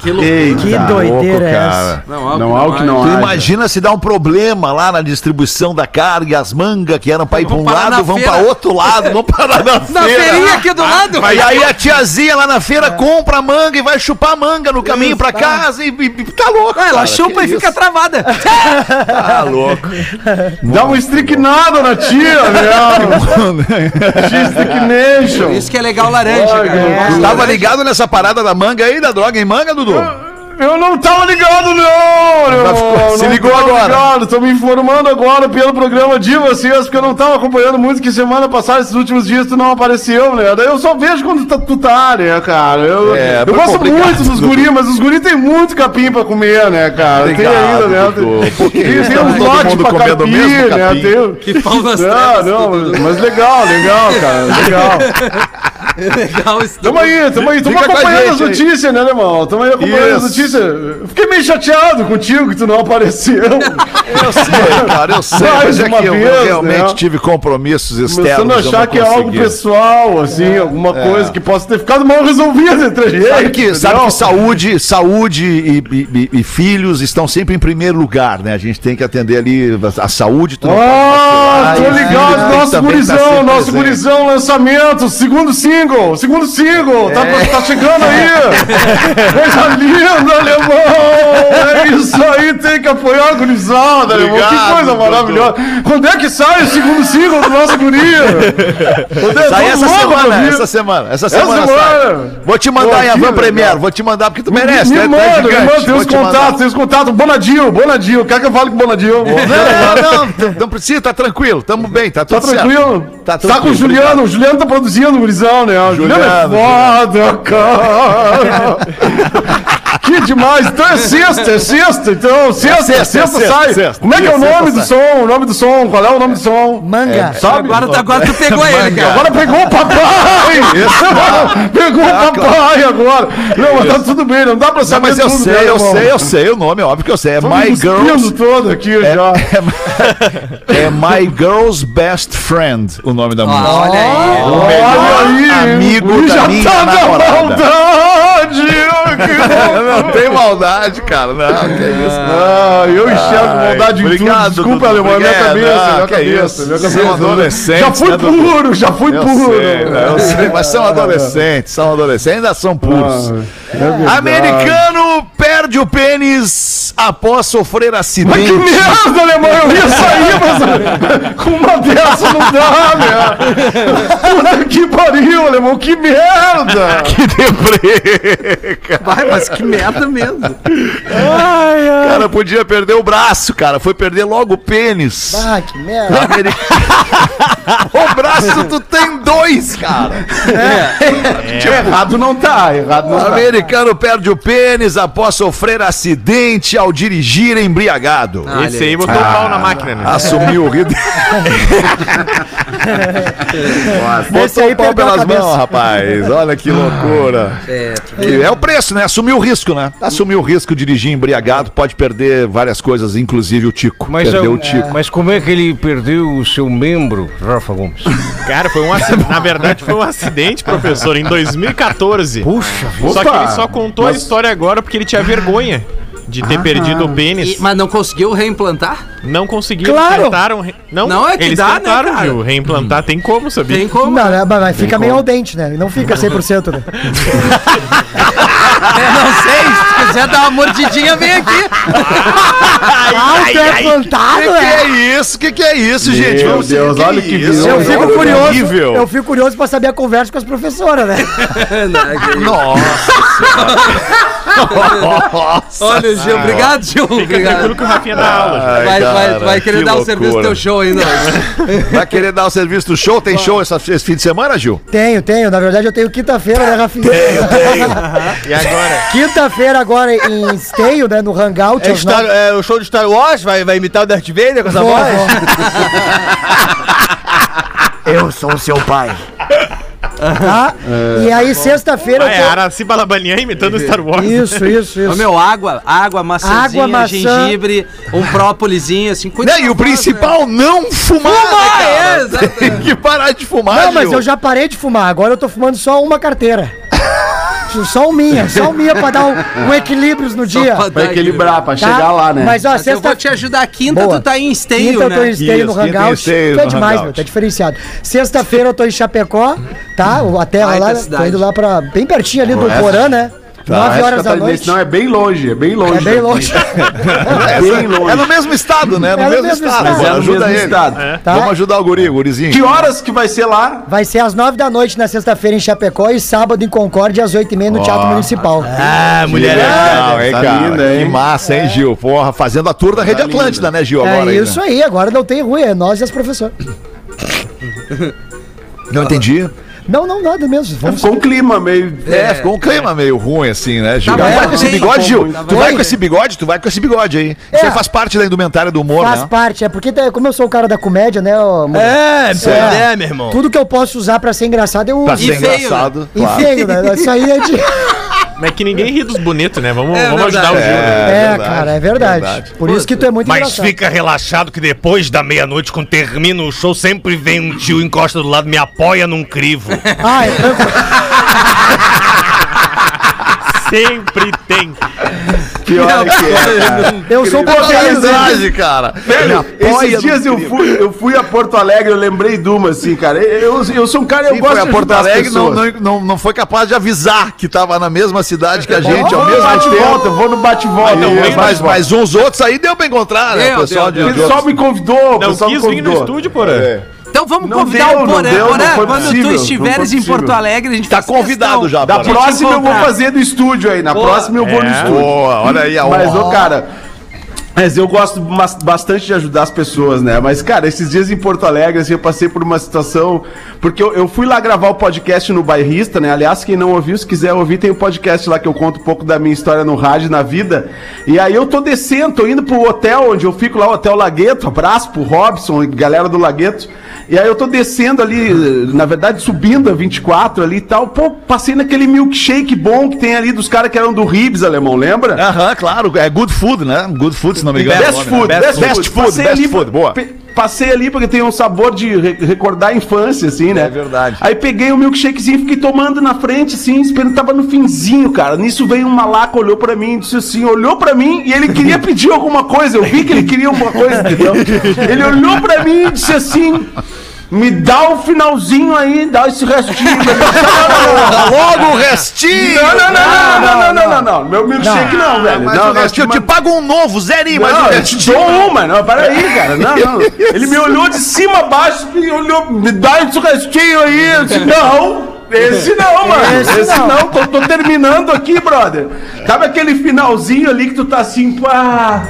Que loucura. Eita, Que doideira é cara. essa? Não há o que não Tu há. imagina se dá um problema lá na distribuição da carga e as mangas que eram pra ir pra um Vão parar na lado, vão feira. pra outro lado, vão parar na (laughs) Na feira. feirinha aqui do lado. E aí a tiazinha lá na feira compra a manga e vai chupar a manga no caminho pra casa e, e- e tá louco. Ah, ela cara, chupa que e fica isso? travada. (laughs) Tá louco. (laughs) Dá uma estricnada na tia, né? X-Sticknation. Isso que é legal laranja, Ai, cara. Tu tava ligado nessa parada da manga aí, da droga em manga, Dudu? Eu não tava ligado, não! Eu ficou- se não ligou agora. Ligado. Tô me informando agora pelo programa de vocês, porque eu não tava acompanhando muito, que semana passada, esses últimos dias, tu não apareceu, né? Daí eu só vejo quando tu tá, tu tá né, cara? Eu, É, eu gosto complicado, muito dos guris, mas os guris tem muito capim pra comer, né, cara? tem Obrigado, ainda, né? Tem, Porque tem, tem lotes mundo pra comendo capim, mesmo né? capim. Tem, Que pau nas não, não, mas legal, legal, cara, legal. (laughs) Legal isso. Tamo aí, tamo aí, tamo acompanhando as notícias, né, alemão? Tamo aí acompanhando as notícias. Eu Fiquei meio chateado contigo que tu não apareceu. Eu sei, cara, eu sei. Mais Mas é uma que eu vez, realmente né? tive compromissos externos. Começando a achar que é algo pessoal, assim, alguma coisa que possa ter ficado mal resolvida entre a gente. Sabe que, sabe que saúde, saúde e, e- e- e filhos estão sempre em primeiro lugar, né? A gente tem que atender ali a, a saúde. Tu não Ah, tô ligado, filhos nosso tá gurizão, sempre nosso presente. gurizão, lançamento, segundo single, segundo single, tá, tá chegando aí. Coisa linda, alemão. É isso aí, tem que apoiar a gurizada, alemão. Que coisa maravilhosa. Quando é que sai o segundo single do nosso? Quando é? Sai essa semana, essa semana, essa Essa semana. sai. semana. Vou te mandar Pô, em Avan. Premier, vou te mandar porque tu Me, merece. me tu é- é manda, me manda, tem os contatos, tem os contatos. Bonadinho, Bonadinho, quer que eu fale com o Bonadinho? Não, não, não, precisa, tá tranquilo, tamo bem, tá Tá tudo certo. tranquilo? Tá Tá, tranquilo, com o Juliano, o Juliano tá produzindo o gurizão, né? Juliano, Juliano, foda, cara. (laughs) que demais. Então é sexta, é sexta. Então, sexta, sexta, sexta, é sexta, sai. sexta. Como é que é o Sexta nome do som? O nome do som? Qual é o nome do som? Manga. Sabe? Agora, agora tu pegou ele, cara. Agora pegou o papai! (laughs) pegou o papai agora! Não, mas tá tudo bem, não dá pra Não, saber mas eu tudo, sei, né, eu irmão? sei, eu sei o nome, é óbvio que eu sei. É Tô My Girls. todo aqui já. (laughs) É My Girl's Best Friend, o nome da música. Olha aí. Olha aí! amigo o da já minha tá na namorada. maldade! Não tem maldade, cara. Não, que isso. Ah, eu enxergo Ai, maldade em tudo. Desculpa, Dudu, alemão, é minha cabeça, Ah, minha que cabeça, isso. minha São adolescentes, Já fui né, puro, já fui Eu puro. sei, né, eu sei, mas são adolescentes, são adolescentes, ainda são puros. É. Americano perde o pênis após sofrer Mas acidente. que merda, alemão! Eu ia sair, mas (laughs) com uma dessa não dá, né? Puta que pariu, alemão! Que merda! (laughs) Que deprê, cara. Vai, mas que merda mesmo. Cara, podia perder o braço, cara. Foi perder logo o pênis. Ah, que merda. (laughs) O braço tu tem dois, cara. Errado não tá, errado não O tá. americano perde o pênis após sofrer acidente ao dirigir embriagado. Esse aí botou o pau na máquina, né? Assumiu o risco. (laughs) Esse Botou aí o pau a pelas mãos, rapaz. Olha que loucura. É, É o preço, né? Assumir o risco, né? Assumir o risco de dirigir embriagado pode perder várias coisas, inclusive o tico. Mas, Perdeu eu- o tico. mas como é que ele perdeu o seu membro, Rafa Gomes? Cara, foi um acidente. (laughs) Na verdade, foi um acidente, professor, em 2014. Puxa, Só que Opa, ele só contou a mas- história agora porque ele tinha vergonha de ter perdido o pênis. E- mas não conseguiu reimplantar? Não conseguiu. Claro. Tentaram. re- Não, Não, é que eles dá, né, tentaram, cara? viu? Reimplantar tem como, sabia? Tem como? Não, né, mas mas fica meio ao dente, né? Não fica 100%, né? (laughs) Eu não sei. (laughs) Se quiser dar uma mordidinha, vem aqui. Ah, o pé plantado, Que que é? é isso? Que que é isso, Meu gente? Vamos Deus, que olha que isso? Eu fico curioso. horrível. Eu fico curioso pra saber a conversa com as professoras, né? (laughs) Nossa. Nossa. Olha, Gil, obrigado, Gil. Fica tranquilo Obrigado. que o Rafinha dá aula. Ai, Vai, vai, cara, vai querer que dar o serviço do teu show ainda (laughs) hoje. Vai querer dar o serviço do show? Tem show essa- esse fim de semana, Gil? Tenho, tenho. Na verdade, eu tenho quinta-feira, né, Rafinha? (laughs) E agora? Quinta-feira agora em Esteio, né? No Hangout. É, Star- é o show de Star Wars, vai, vai imitar o Darth Vader com essa voz? (laughs) Eu sou o seu pai. Tá? E aí, sexta-feira é tô... Araci Balabanian imitando Star Wars. Isso, isso, Ô, isso. meu, água, água, maçãzinha, Água, maçã. gengibre, um própolizinho, assim. Né? E o voz, principal, não fumar, Fumar, né, é. Tem (laughs) que parar de fumar, Não, mas Gil. eu já parei de fumar. Agora eu tô fumando só uma carteira. Só um minha, só um minha pra dar um, um equilíbrio no dia. pra Pra equilibrar, pra tá? chegar lá, né? Mas ó, Mas eu sexta vou te ajudar. Quinta, Boa. tu tá em esteio, Quinta eu tô em né? esteio no em Hangout. esteio é demais, Hangout. meu, tá diferenciado. Sexta-feira eu tô em Chapecó, tá? A terra Baita lá, tô indo lá pra. Bem pertinho ali do Porã, né? Tá, 9 essa horas da catarinense noite. Não, é bem longe, é bem longe. É bem longe. (laughs) É bem longe. É no mesmo estado, né? No É no mesmo, mesmo estado. estado. É no Ajuda mesmo ele. estado. Tá? Vamos ajudar o guri, o gurizinho. Que horas que vai ser lá? Vai ser às 9 da noite na sexta-feira em Chapecó e sábado em Concórdia às 8h30 no Teatro Municipal. Ah, mulher. Legal, hein, Tá cara? linda, hein? Que massa, hein, Gil? Porra, fazendo a tour da Rede Atlântida, né, Gil? É Agora aí, isso né? aí, agora não tem ruim, é nós e as professoras. Não entendi. Não, não, nada mesmo. Vamos Ficou um clima meio. É, ficou um clima meio ruim assim, né, Gil? Tá Tu bom, vai com esse bigode, Gil? Tá Tu vai com esse bigode? Tu vai com esse bigode aí. É. Você faz parte da indumentária do humor, Faz né? parte, é porque tá- como eu sou o cara da comédia, né? ó, mano, É, É. é, meu irmão. Tudo que eu posso usar pra ser engraçado eu Pra uso. ser E feio, engraçado. E feio, né? Isso aí é de. (laughs) Mas é que ninguém ri dos bonitos, né? Vamos, É vamos ajudar o verdade. Gil. né? É, verdade, cara, é verdade. verdade. Por isso que tu é muito Mas engraçado. fica relaxado que depois da meia-noite, quando termina o show, sempre vem um tio, encosta do lado, me apoia num crivo. Ah, é tranquilo. (laughs) Sempre tem. Pior que é, cara. Eu sou amizade, cara. Velho, esses dias eu fui, eu fui a Porto Alegre, eu lembrei de uma, assim, cara. Eu, eu sou um cara, eu Sim, gosto foi a de Porto Alegre, não, pessoas. não, não, não foi capaz de avisar que tava na mesma cidade que a gente, ao mesmo bate tempo. volta, eu vou no bate e volta. não eu vou vem no no bate Mas, mas uns outros aí deu pra encontrar, né? Deu, O pessoal deu, de, O pessoal outros. me convidou, o pessoal me quis vir no convidou. estúdio, porra. Então vamos Não convidar deu, o Porã. deu, não Porã, foi quando possível, tu estiveres em. Porto Alegre, a gente Tá convidado questão. já, Da próxima eu vou fazer do estúdio aí. Na Boa. próxima eu vou no É. estúdio. Boa, olha aí a Mas, ô, cara. Mas eu gosto bastante de ajudar as pessoas, né? Mas, cara, esses dias em Porto Alegre, assim, eu passei por uma situação. Porque eu, eu fui lá gravar o podcast no Bairrista, né? Aliás, quem não ouviu, se quiser ouvir, tem um podcast lá que eu conto um pouco da minha história no rádio, na vida. E aí eu tô descendo, tô indo pro hotel onde eu fico lá, o Hotel Lagueto. Abraço pro Robson e galera do Lagueto. E aí eu tô descendo ali, na verdade, subindo a 24 ali e tal. Pô, passei naquele milkshake bom que tem ali dos caras que eram do Ribs, alemão, lembra? Aham, claro, é good food, né? Good food, não me engano. Best food, Best, best, best food, best ali, food, boa. Passei ali porque tem um sabor de re- recordar a infância, assim, né? É verdade. Aí peguei o milkshakezinho e fiquei tomando na frente, assim, esperando, tava no finzinho, cara. Nisso veio um malaco, olhou pra mim, disse assim, olhou pra mim e ele queria pedir alguma coisa. Eu vi que ele queria alguma coisa, entendeu? (laughs) Ele olhou pra mim e disse assim. Me dá o finalzinho aí, dá esse restinho. (laughs) Logo o restinho! Não, não, não, não, não, não, não, não, Meu milkshake não, velho. Não, não, restinho, eu te pago um novo, zerinho, mas o restinho. Eu te dou uma, não, peraí, cara. Não, não. (laughs) Ele me olhou de cima a baixo, me olhou, me dá esse restinho aí. Eu disse, não. Esse não, mano. Esse, Esse não. não. Tô, tô, terminando aqui, brother. Sabe aquele finalzinho ali que tu tá assim, pá. Ah,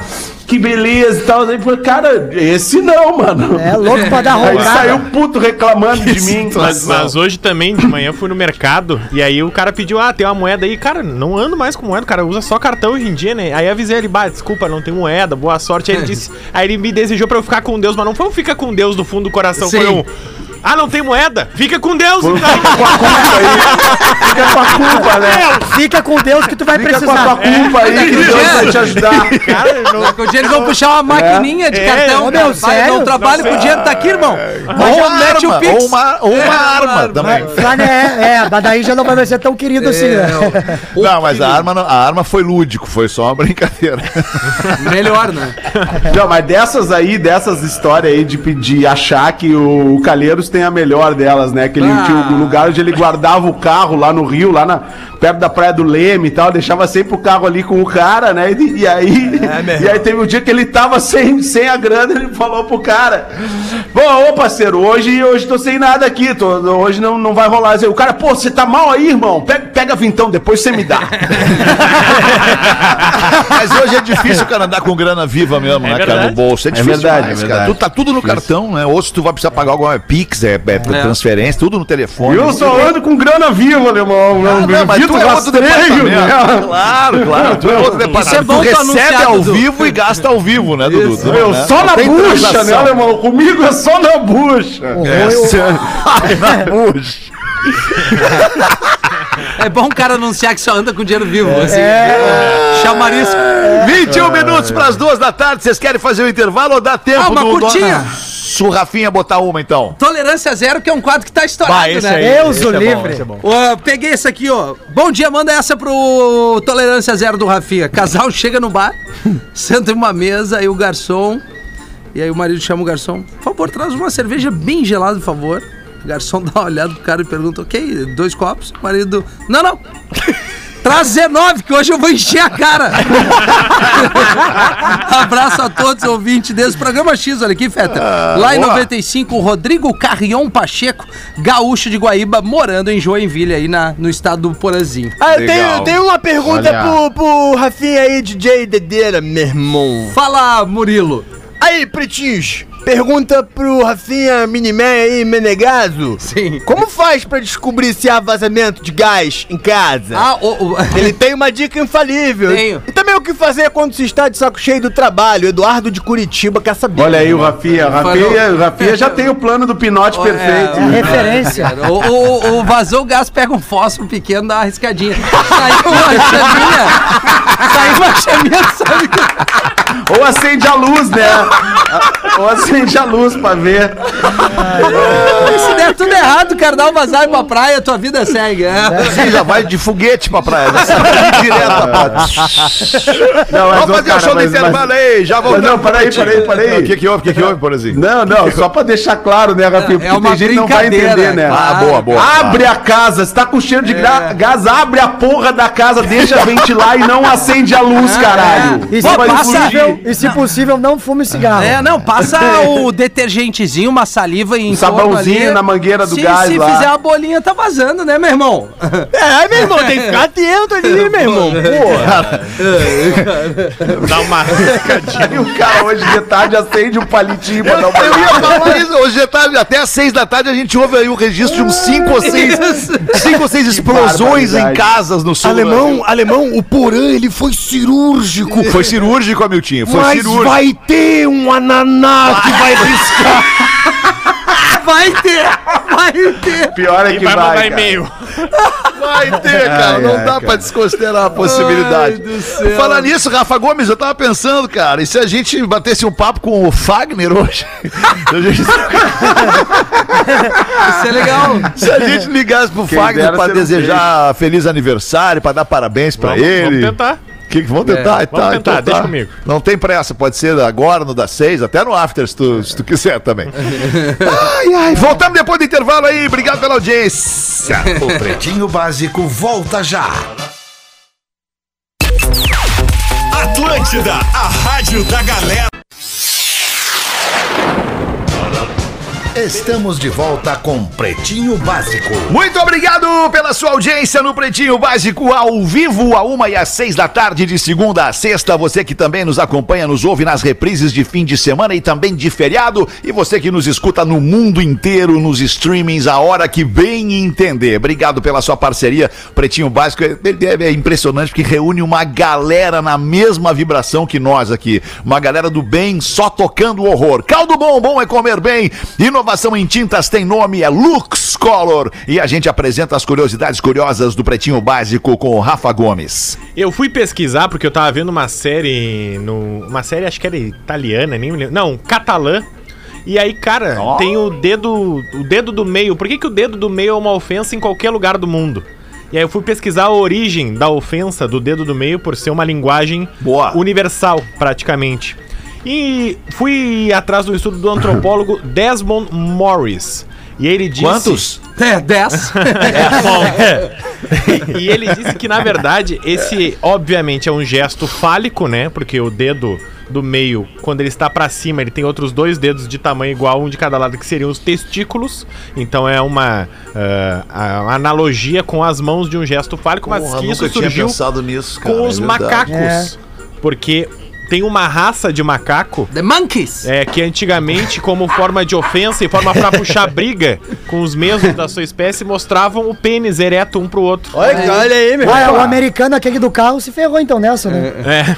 que beleza e tal. Aí, falei, cara, esse não, mano. É louco pra dar (laughs) Aí roncada. saiu puto reclamando de (laughs) mim. Mas, mas hoje também, de manhã, fui no mercado e aí o cara pediu, ah, tem uma moeda aí. Cara, não ando mais com moeda, o cara usa só cartão hoje em dia, né? Aí avisei ele, bah, desculpa, não tem moeda, boa sorte. Aí ele disse, (laughs) aí ele me desejou pra eu ficar com Deus, mas não foi um fica com Deus do fundo do coração, foi Sim. um. Ah, não tem moeda? Fica com Deus, então. Fica com a culpa, né? Fica com Deus que tu vai Fica com a precisar. tua culpa aí que Deus vai te ajudar. Cara, não, Daqui a dia eles vão puxar uma maquininha de É, cartão. ô, meu, sério? Não trabalho com o dinheiro tá aqui, irmão. Ou mete o Pix. ou uma, ou uma É, arma também. Né? É, mas daí já não vai ser tão querido assim, né? Não, mas a arma, não- a arma foi lúdico, foi só uma brincadeira. (laughs) Melhor, né? Não, mas dessas aí, dessas histórias aí de pedir, achar que o, o Calheiros tem a melhor delas, né? Que ele Ah. tinha o lugar onde ele guardava o carro lá no Rio, lá na, perto da Praia do Leme e tal, deixava sempre o carro ali com o cara, né? E, e aí, e aí teve um dia que ele tava sem, sem a grana, ele falou pro cara: Bom, ô parceiro, hoje, hoje tô sem nada aqui, tô, hoje não, não vai rolar. O cara, pô, você tá mal aí, irmão? Pega, pega vintão, depois você me dá. (laughs) Mas hoje é difícil o cara andar com grana viva mesmo, né, cara, no verdade. bolso. É difícil verdade, demais, é cara. verdade. Tu tá tudo no cartão, né? Ou se tu vai precisar pagar alguma é Pix, é, é transferência, tudo no telefone. Eu só ando com grana viva, alemão. Ah, não, mas tu é outro departamento. né? Claro, claro. Tu é outro departamento. é bom tu tu recebe ao vivo e gasta ao vivo, né, Dudu? Tu, Meu, né? só na bucha, né, alemão? Comigo é só na bucha. Ai, na (laughs) bucha. É bom o cara anunciar que só anda com dinheiro vivo, assim. Chamarisco. 21 minutos para as duas da tarde. Vocês querem fazer o intervalo ou dá tempo Ah, uma do curtinha. Su Rafinha botar uma então? Tolerância zero, que é um quadro que tá estourado, Bah, esse né? aí, Deus esse o é bom, livre. esse é bom. Peguei esse aqui, ó. Bom dia, manda essa pro Tolerância Zero do Rafinha. Casal (laughs) chega no bar, (laughs) senta em uma mesa, aí o garçom. E aí o marido chama o garçom. Por favor, traz uma cerveja bem gelada, por favor. O garçom (laughs) dá uma olhada pro cara e pergunta: Ok, dois copos. O marido. Não, não! Traz 19, que hoje eu vou encher a cara. (laughs) Abraço a todos, ouvintes desse programa X, olha aqui, Feta. Lá em boa. 95, o Rodrigo Carrion Pacheco, gaúcho de Guaíba, morando em Joinville, aí na, no estado do Porazinho. Ah, eu tenho, tenho uma pergunta Olha. pro, pro Rafinha aí, DJ Dedeira, meu irmão. Fala, Murilo. Aí, pretinhos, pergunta pro Rafinha Miniman aí, Menegaso. Sim. Como faz pra descobrir se há vazamento de gás em casa? Ah, o, o- (laughs) Ele tem uma dica infalível. Tenho. E também o que fazer quando se está de saco cheio do trabalho. Eduardo de Curitiba quer saber. Olha aí o Rafinha. O Rafinha, Rafinha já tem o plano do pinote perfeito. É referência. O, o- o vazou o gás, pega um fósforo pequeno, dá uma riscadinha. Saiu uma. Saiu uma chaminha, sabe? que- Ou acende a luz, né? Ou acende a luz pra ver. Se der tudo errado, cara, dá um vazar pra praia, tua vida segue. É. Sim, já vai de foguete pra praia. Direto pra praia. Não, Vamos fazer o show do mas- intervalo aí, já voltamos. Não, peraí, peraí, peraí. O que que houve? O que que houve, por exemplo? Não, não, só pra deixar claro, né, Rafinha? Porque É uma tem gente que não vai brincadeira, entender, né? claro. Ah, boa, boa. Abre a casa, se tá com cheiro de gra- gás, abre a porra da casa, deixa ventilar e não acende a luz, caralho. E se, vai possível, e se possível, não fume cigarro. É, não, passa (laughs) o detergentezinho, uma saliva em Um sabãozinho ali. na mangueira do se, gás Se lá. fizer a bolinha, tá vazando, né, meu irmão? É, meu irmão, tem que ficar atento ali, (laughs) meu irmão. Porra. Dá uma Aí o cara hoje de tarde acende um palitinho pra dar uma Eu ia falar isso, hoje de tarde, até às seis da tarde a gente ouve aí o registro de uns cinco ou seis, cinco ou seis explosões em casas no sul. Alemão, alemão, o Porã, ele foi cirúrgico. (laughs) Foi cirúrgico, Amiltinho, foi Mas cirúrgico. vai ter um ananá que vai piscar. (laughs) Vai ter! Vai ter! Pior é e que vai vai, mandar e-mail. Vai ter, cara. Ai, não ai, dá cara. pra desconsiderar a possibilidade. Falar nisso, Rafa Gomes, eu tava pensando, cara, e se a gente batesse um papo com o Fagner hoje? (laughs) Gente- Isso é legal. (laughs) se a gente ligasse pro Quem Fagner pra ser um desejar feliz aniversário, pra dar parabéns pra Vamos, ele. vamos tentar. Que, vamos tentar, então, vamos tentar, então deixa tá. comigo. Não tem pressa, pode ser agora, no das seis, até no after, se tu, se tu quiser também. (laughs) ai, ai, voltamos depois do intervalo aí, obrigado pela audiência. O Pretinho Básico volta já. Atlântida, a rádio da galera. Estamos de volta com Pretinho Básico. Muito obrigado pela sua audiência no Pretinho Básico ao vivo, a uma e às seis da tarde, de segunda a sexta. Você que também nos acompanha, nos ouve nas reprises de fim de semana e também de feriado. E você que nos escuta no mundo inteiro, nos streamings, a hora que bem entender. Obrigado pela sua parceria. Pretinho Básico é, é- é impressionante porque reúne uma galera na mesma vibração que nós aqui. Uma galera do bem só tocando o horror. Caldo bom, bom é comer bem. Inovação em tintas tem nome, é Lux Color. E a gente apresenta as curiosidades curiosas do Pretinho Básico com o Rafa Gomes. Eu fui pesquisar porque eu tava vendo uma série no uma série acho que era italiana, nem me lembro. Não, catalã. E aí, cara, tem o dedo o dedo do meio. Por que, que o dedo do meio é uma ofensa em qualquer lugar do mundo? E aí eu fui pesquisar a origem da ofensa do dedo do meio por ser uma linguagem Boa. universal, praticamente. E fui atrás do estudo do antropólogo Desmond Morris. E ele disse Quantos? É, 10. (laughs) e ele disse que, na verdade, esse, obviamente, é um gesto fálico, né? Porque o dedo do meio, quando ele está pra cima, ele tem outros dois dedos de tamanho igual, um de cada lado, que seriam os testículos. Então é uma, uma analogia com as mãos de um gesto fálico, mas que isso surgiu nisso, com os é macacos. Porque tem uma raça de macaco The Monkeys. é, que antigamente, como forma de ofensa e forma pra puxar briga com os mesmos da sua espécie, mostravam o pênis ereto um pro outro. Olha, olha aí, meu Ah, é, o americano aquele do carro se ferrou então nessa, né? É.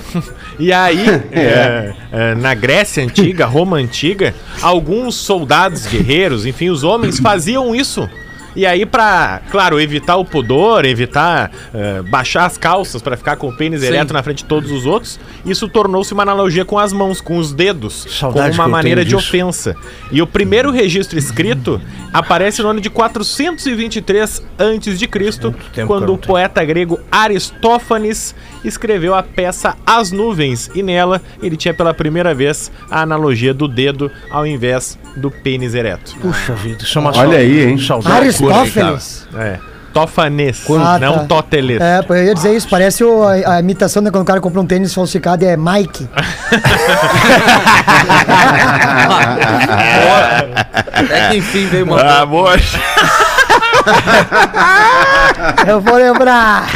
E aí, (laughs) é, é, na Grécia Antiga, Roma Antiga, alguns soldados, guerreiros, enfim, os homens faziam isso. E aí, pra, claro, evitar o pudor, evitar é, baixar as calças pra ficar com o pênis ereto na frente de todos os outros, isso tornou-se uma analogia com as mãos, com os dedos, Saudade como uma maneira de disso. ofensa. E o primeiro registro escrito aparece no ano de 423 a.C., quando o poeta grego Aristófanes escreveu a peça As Nuvens, e nela ele tinha pela primeira vez a analogia do dedo ao invés do pênis ereto. Puxa vida, isso é uma Olha aí, hein? Saudade. Aristófanes. É. Tofanês, Ah, não tá. totelês. É, pô, eu ia dizer isso, parece o- a, a imitação, né, quando o cara compra um tênis falsificado e é Mike. Até que enfim veio Ah, uma. boa. Eu vou lembrar.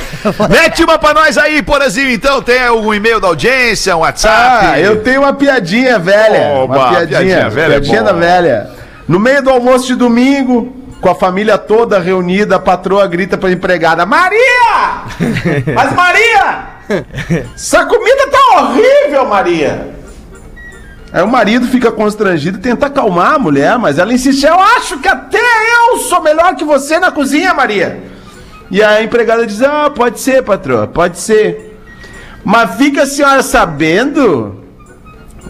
Mete uma pra nós aí, Porazinho, então. Tem algum e-mail da audiência, um WhatsApp? Ah, eu tenho uma piadinha velha. Oba, uma piadinha, piadinha velha é piadinha da velha. No meio do almoço de domingo, com a família toda reunida, a patroa grita pra empregada: Maria! (laughs) Mas Maria! Essa comida tá horrível, Maria! Aí o marido fica constrangido e tenta acalmar a mulher, mas ela insiste: Eu acho que até eu sou melhor que você na cozinha, Maria. E a empregada diz: Ah, pode ser, patroa, pode ser. Mas fica a senhora sabendo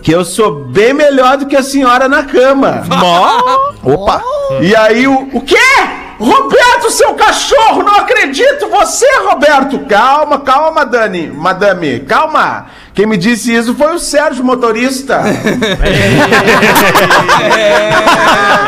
que eu sou bem melhor do que a senhora na cama. Opa! E aí o. O quê? Roberto, seu cachorro! Não acredito! Você, Roberto! Calma, calma, Dani. Madame, calma! Quem me disse isso foi o Sérgio, motorista. (laughs) (laughs)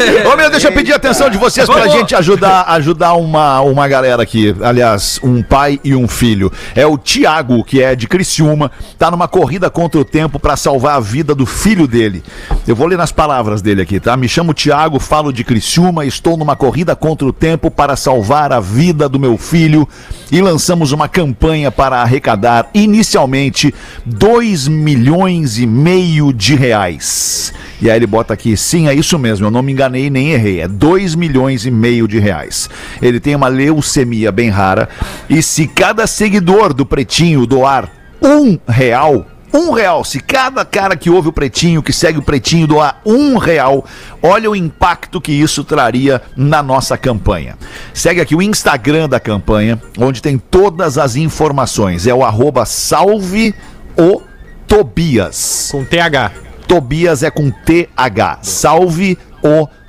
(laughs) Ô, meu, deixa eu pedir a atenção de vocês pra Vamos. gente ajudar, ajudar uma, uma galera aqui. Aliás, um pai e um filho. É o Tiago, que é de Criciúma, tá numa corrida contra o tempo pra salvar a vida do filho dele. Eu vou ler nas palavras dele aqui, tá? Me chamo Tiago, falo de Criciúma, estou numa corrida contra o tempo para salvar a vida do meu filho e lançamos uma campanha para arrecadar inicialmente 2 milhões e meio de reais. E aí ele bota aqui, sim, é isso mesmo, eu não me enganei nem errei, é 2 milhões e meio de reais. Ele tem uma leucemia bem rara e se cada seguidor do Pretinho doar um real, um real, se cada cara que ouve o Pretinho, que segue o Pretinho doar um real, olha o impacto que isso traria na nossa campanha. Segue aqui o Instagram da campanha, onde tem todas as informações, é o arroba salve o Tobias. Com TH. Tobias é com TH. Salve o Tobias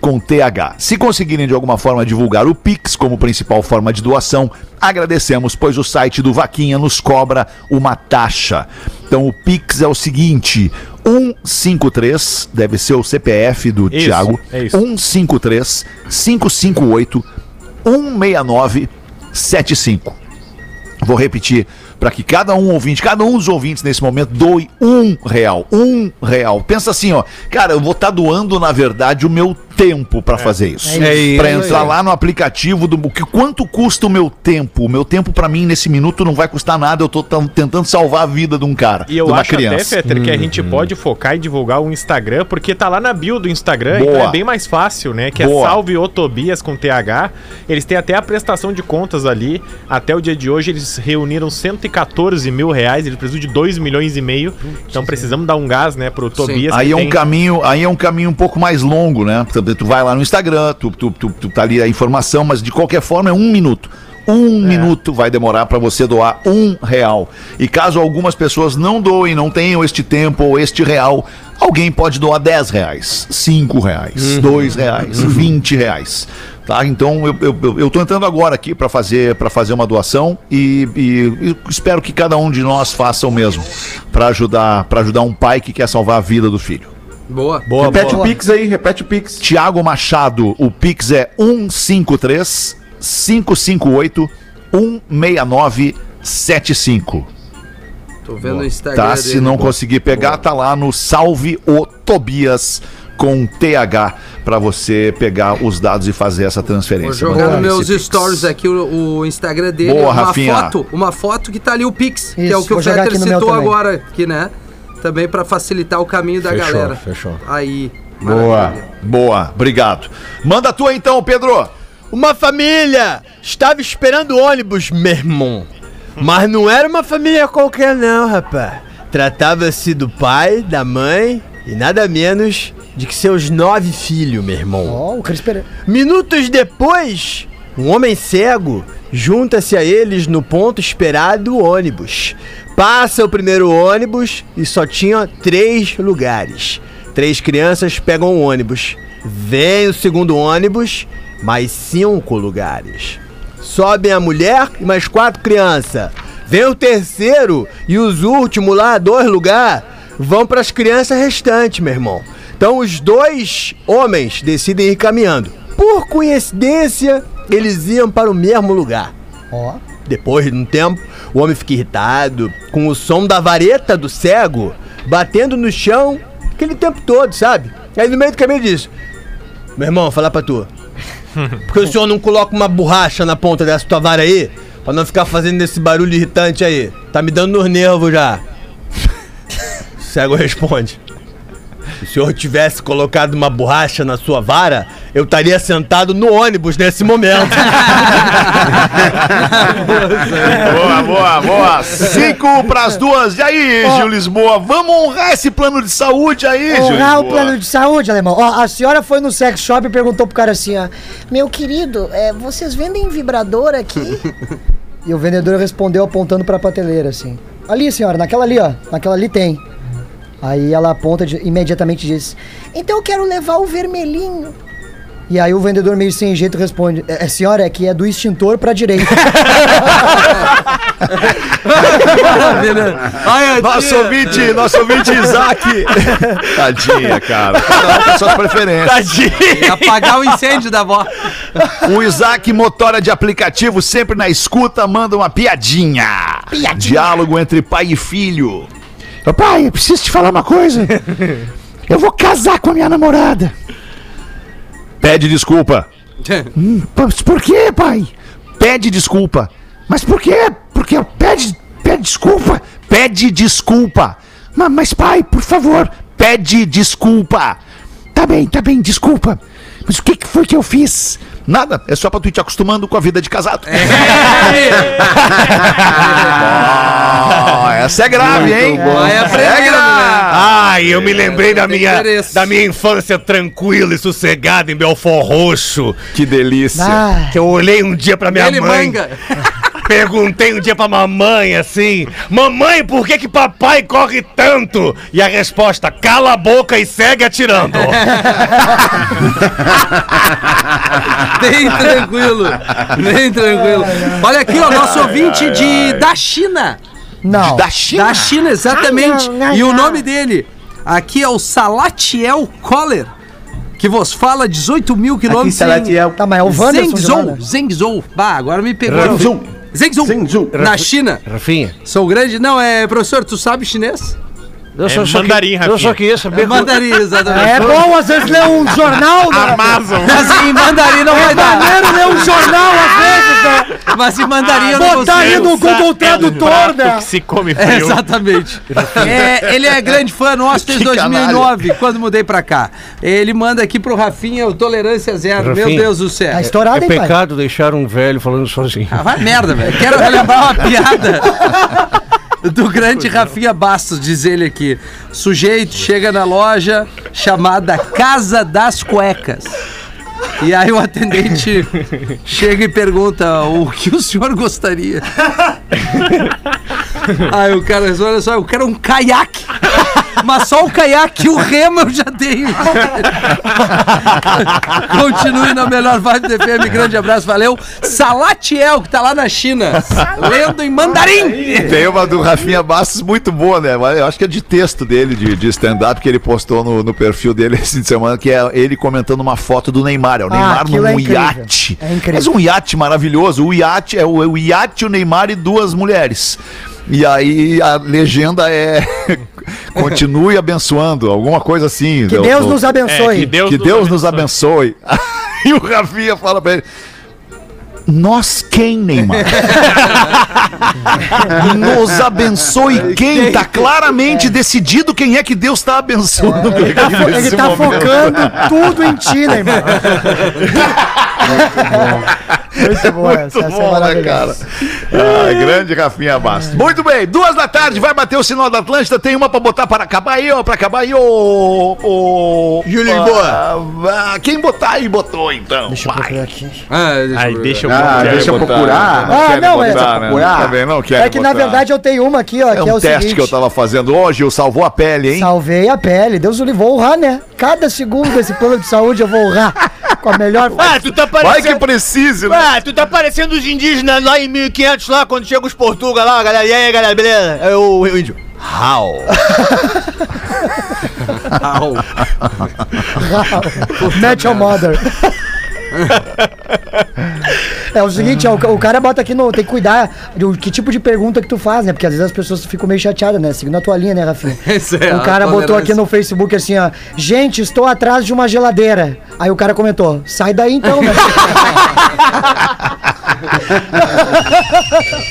com TH. Se conseguirem de alguma forma divulgar o Pix como principal forma de doação, agradecemos, pois o site do Vaquinha nos cobra uma taxa. Então o Pix é o seguinte: 153, deve ser o CPF do Isso, Thiago. é isso. 153 558 169 75. Vou repetir para que cada um ouvinte, cada um dos ouvintes nesse momento doe um real, um real. Pensa assim, ó, cara, eu vou estar doando na verdade o meu tempo para fazer isso. É isso. Para É entrar lá no aplicativo do que quanto custa o meu tempo? O meu tempo para mim nesse minuto não vai custar nada. Eu tô tentando salvar a vida de um cara, E eu de uma acho criança. até, Fetter, que a gente pode focar e divulgar o Instagram, porque tá lá na bio do Instagram, Boa. então é bem mais fácil, né? Que Boa. é Salve o Tobias com TH. Eles têm até a prestação de contas ali. Até o dia de hoje eles reuniram 114 mil reais, eles precisam de 2 milhões e meio. Então precisamos dar um gás, né, pro Tobias. Aí é um tem- caminho, aí é um caminho um pouco mais longo, né? Tu, tu vai lá no Instagram, tu, tu, tu, tu tá ali a informação, mas de qualquer forma é um minuto. Um minuto vai demorar para você doar um real. E caso algumas pessoas não doem, não tenham este tempo ou este real, alguém pode doar 10 reais, 5 reais, 2 reais, 20 reais. Tá? Então eu, eu, eu- tô entrando agora aqui para fazer, pra fazer uma doação e, e- espero que cada um de nós faça o mesmo para ajudar, pra ajudar um pai que quer salvar a vida do filho. Boa. Boa, repete boa. o Pix aí, repete o Pix. Tiago Machado, o Pix é 153 558 169 75. Tô vendo o Instagram Tá? Se não conseguir pegar, tá lá no Salve o Tobias com TH para você pegar os dados e fazer essa Vou transferência. jogar Mandar nos meus Pix. stories aqui o, o Instagram dele. Boa, uma Rafinha. foto, uma foto que tá ali o Pix, que é Isso, o que o vou jogar meu citou também. agora, aqui, né? Também pra facilitar o caminho da Fechou, galera. fechou. Aí. Boa. maravilha. Boa, obrigado. Manda a tua então, Pedro. Uma família estava esperando o ônibus, meu irmão. Mas não era uma família qualquer, não, rapaz. Tratava-se do pai, da mãe e nada menos de que seus nove filhos, meu irmão. Ó, o Cris Pereira. Minutos depois, um homem cego junta-se a eles no ponto esperado do ônibus. Passa o primeiro ônibus e só tinha três lugares. Três crianças pegam o ônibus. Vem o segundo ônibus, mais cinco lugares. Sobem a mulher e mais quatro crianças. Vem o terceiro e os últimos lá, dois lugares, vão para as crianças restantes, meu irmão. Então os dois homens decidem ir caminhando. Por coincidência, eles iam para o mesmo lugar. Ó. Depois de um tempo, o homem fica irritado com o som da vareta do cego batendo no chão aquele tempo todo, sabe? Aí no meio do caminho ele diz: Meu irmão, falar pra tu, (laughs) Por que o senhor não coloca uma borracha na ponta dessa tua vara aí? Pra não ficar fazendo esse barulho irritante aí. Tá me dando nos nervos já. (laughs) O cego responde. Se o senhor tivesse colocado uma borracha na sua vara, eu estaria sentado no ônibus nesse momento. (laughs) Boa, boa, boa. Cinco pras duas. E aí, Gil Lisboa? Vamos honrar esse plano de saúde aí, Gil Honrar o plano de saúde, alemão. Ó, a senhora foi no sex shop e perguntou pro cara assim, ó. Meu querido, é, vocês vendem vibrador aqui? (laughs) e o vendedor respondeu apontando pra prateleira, assim. Ali, senhora, naquela ali, ó. Naquela ali tem. Aí ela aponta de- imediatamente e diz: Então eu quero levar o vermelhinho. E aí o vendedor meio sem jeito responde: É, é, senhora, é que é do extintor pra direita. (laughs) Olha, Nosso tia. ouvinte, nosso ouvinte Isaac. (laughs) Tadinha, cara. Cada um com suas preferências. E apagar o incêndio da avó. O Isaac, motora de aplicativo, sempre na escuta, manda uma piadinha. Diálogo entre pai e filho. Ô, pai, eu preciso te falar uma coisa. (laughs) Eu vou casar com a minha namorada. Pede desculpa. (laughs) Hum, Mas por quê, pai? Pede desculpa. Mas por quê? Porque eu pede, pede desculpa. Pede desculpa. Ma- Mas, pai, por favor. Pede desculpa. Tá bem, tá bem, desculpa. Mas o que, que foi que eu fiz? Nada, é só pra tu ir te acostumando com a vida de casado. É. (laughs) Ah, essa é grave, hein? Vai Essa é aprendendo, né? grave. Ai, eu me lembrei da minha, interesse. da minha infância tranquila e sossegada em Belfort Roxo. Que delícia. ah, Que eu olhei um dia pra minha Ele mãe. manga. (laughs) Perguntei um dia pra mamãe assim: Mamãe, por que que papai corre tanto? E a resposta: cala a boca e segue atirando. (laughs) Bem tranquilo. Bem tranquilo. Olha aqui, ó, nosso ouvinte de, da China. não. Da China. Da China, exatamente. Ah, não, não, e o nome dele aqui é o Salatiel Koller, que vos fala 18 mil quilômetros em Tá, mas é o Zhengzhou. né? Zhengzhou. Bah, agora me pegou. Zhengzhou. Zhengzhou. Na China. Rafinha, Sou grande. Não, é, professor, tu sabe chinês? Eu só- só que- mandarim, eu Rafinha. só queria É mandarim, exatamente. É bom às vezes ler um jornal, né? Amazon. Mas em mandarim não vai dar. Maneiro ler um jornal às vezes, né? Mas em mandarim eu não Botar aí no Google Tradutor, né? que se come É, frio. exatamente. (laughs) É, ele é grande fã nosso desde (laughs) Que 2009, quando mudei pra cá. Ele manda aqui pro Rafinha o Tolerância Zero. Meu Rafinha. Deus do céu. Tá estourado, hein, pai? deixar um velho falando sozinho. Ah, vai merda, velho. Quero relembrar uma (laughs) piada do grande Rafinha Bastos, diz ele aqui. Sujeito chega na loja chamada Casa das Cuecas. E aí o atendente chega e pergunta o que o senhor gostaria. (laughs) Aí o cara responde, olha só, eu quero um caiaque. Mas só o caiaque e o remo eu já tenho. (laughs) Continue na melhor vibe do FM. Grande abraço, valeu. Salatiel, que tá lá na China, lendo em mandarim. Tem uma do Rafinha Bastos muito boa, né? Eu acho que é de texto dele, de, de stand-up, que ele postou no, no perfil dele esse fim de semana, que é ele comentando uma foto do Neymar. É o Ah, Neymar aquilo num é incrível. iate. É incrível. Mas um iate maravilhoso. O iate é o, é o iate, o Neymar e duas mulheres. E aí a legenda é (laughs) continue abençoando, alguma coisa assim. Que Eu Deus tô- nos É, abençoe. que Deus, que Deus nos abençoe. (laughs) E o Rafinha fala pra ele: Nós quem, Neymar? (laughs) nos abençoe quem? Tá claramente decidido quem é que Deus tá abençoando. Ele tá, fo- ele tá momento. focando tudo em ti, (laughs) irmão? Muito bom essa, essa é Muito bom, né, cara? Ai, grande Rafinha Bastos. Muito bem, duas da tarde, vai bater o sinal da Atlântida. Tem uma pra botar para acabar aí, ó. Pra acabar aí, ô. ô Júlio ah, ah, Quem botar aí, botou então. Deixa eu procurar aqui. Ah, deixa Aí eu deixa eu Ah, procurar. deixa eu procurar. né? Ah, não, é- né? procurar. Bem, não É que na botar. verdade eu tenho uma aqui, ó, É que é um o teste seguinte. que eu tava fazendo hoje, eu salvou a pele, hein? Salvei a pele, Deus o livrou, honrar, né? Cada segundo desse plano de saúde eu vou honrar com a melhor. Ah, tu tá Vai que parecendo. precise, né? Ah, tu tá parecendo os indígenas lá em 1500 lá, quando chega os portugueses lá, galera. E aí, galera, beleza? É o, o índio. How? Met your mother. É o seguinte, ó, o, ca- o cara bota aqui no. Tem que cuidar de o- que tipo de pergunta que tu faz, né? Porque às vezes as pessoas ficam meio chateadas, né? Seguindo a tua linha, né, Rafinha? (laughs) É o cara botou aqui no Facebook assim, ó. Gente, estou atrás de uma geladeira. Aí o cara comentou: sai daí então, né? (laughs)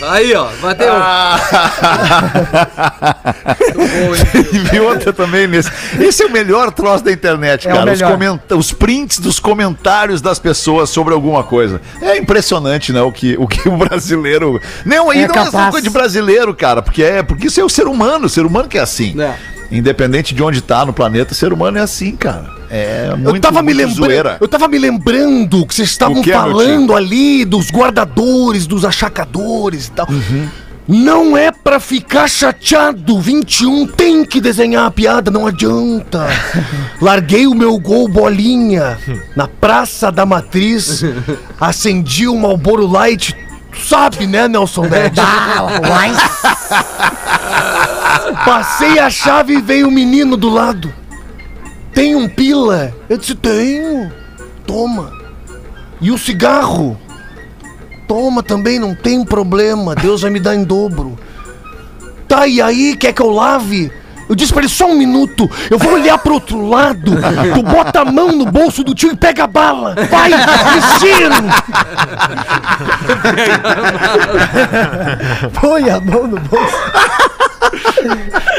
Aí, ó, bateu. (laughs) (laughs) E viu outra também nesse. Esse é o melhor troço da internet, É cara. Os, comenta- os prints dos comentários das pessoas sobre alguma coisa. É impressionante, né? O que o, que o brasileiro. Não, aí É não é essa capaz. coisa de brasileiro, cara, porque é porque isso é o ser humano, o ser humano que é assim. É. Independente de onde tá no planeta, o ser humano é assim, cara. É muito, Eu tava me lembrando. Eu tava me lembrando que vocês estavam falando ali dos guardadores, dos achacadores e tal. Uhum. Não é pra ficar chateado. 21 tem que desenhar a piada, não adianta. (laughs) Larguei o meu gol bolinha na Praça da Matriz, (laughs) acendi o Marlboro Light. Tu sabe, né, Nelson Ned? (laughs) Passei a chave e veio o menino do lado. Tem um pila? Eu disse, tenho. Toma. E o cigarro? Toma também, não tem problema. Deus vai me dar em dobro. Tá, e aí, quer que eu lave? Eu disse pra ele, só um minuto. Eu vou olhar pro outro lado. Tu bota a mão no bolso do tio e pega a bala. Vai, ligeiro. Põe a mão no bolso. (laughs)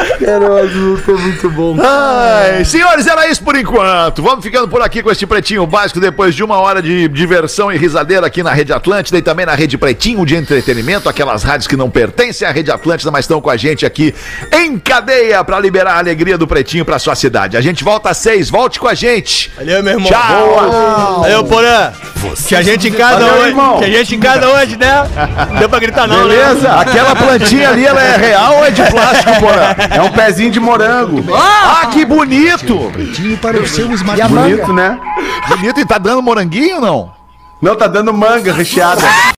Ai, senhores, era isso por enquanto. Vamos ficando por aqui com este Pretinho Básico depois de uma hora de diversão e risadeira aqui na Rede Atlântida e também na Rede Pretinho de entretenimento, aquelas rádios que não pertencem à Rede Atlântida, mas estão com a gente aqui em cadeia para liberar a alegria do Pretinho para sua cidade. A gente volta às seis, volte com a gente. Valeu, meu irmão. Tchau. Valeu, Porã. Que a gente em casa Valeu, hoje. irmão. Que a gente em casa hoje, né? Não deu pra gritar, não, né? Beleza? Aquela plantinha ali, ela é real ou é de plástico, porra? (laughs) É um pezinho de morango. Ah, que bonito! Pretinho para o seu a smartphone. manga? Bonito, né? Bonito e tá dando moranguinho ou não? Não, tá dando manga recheada.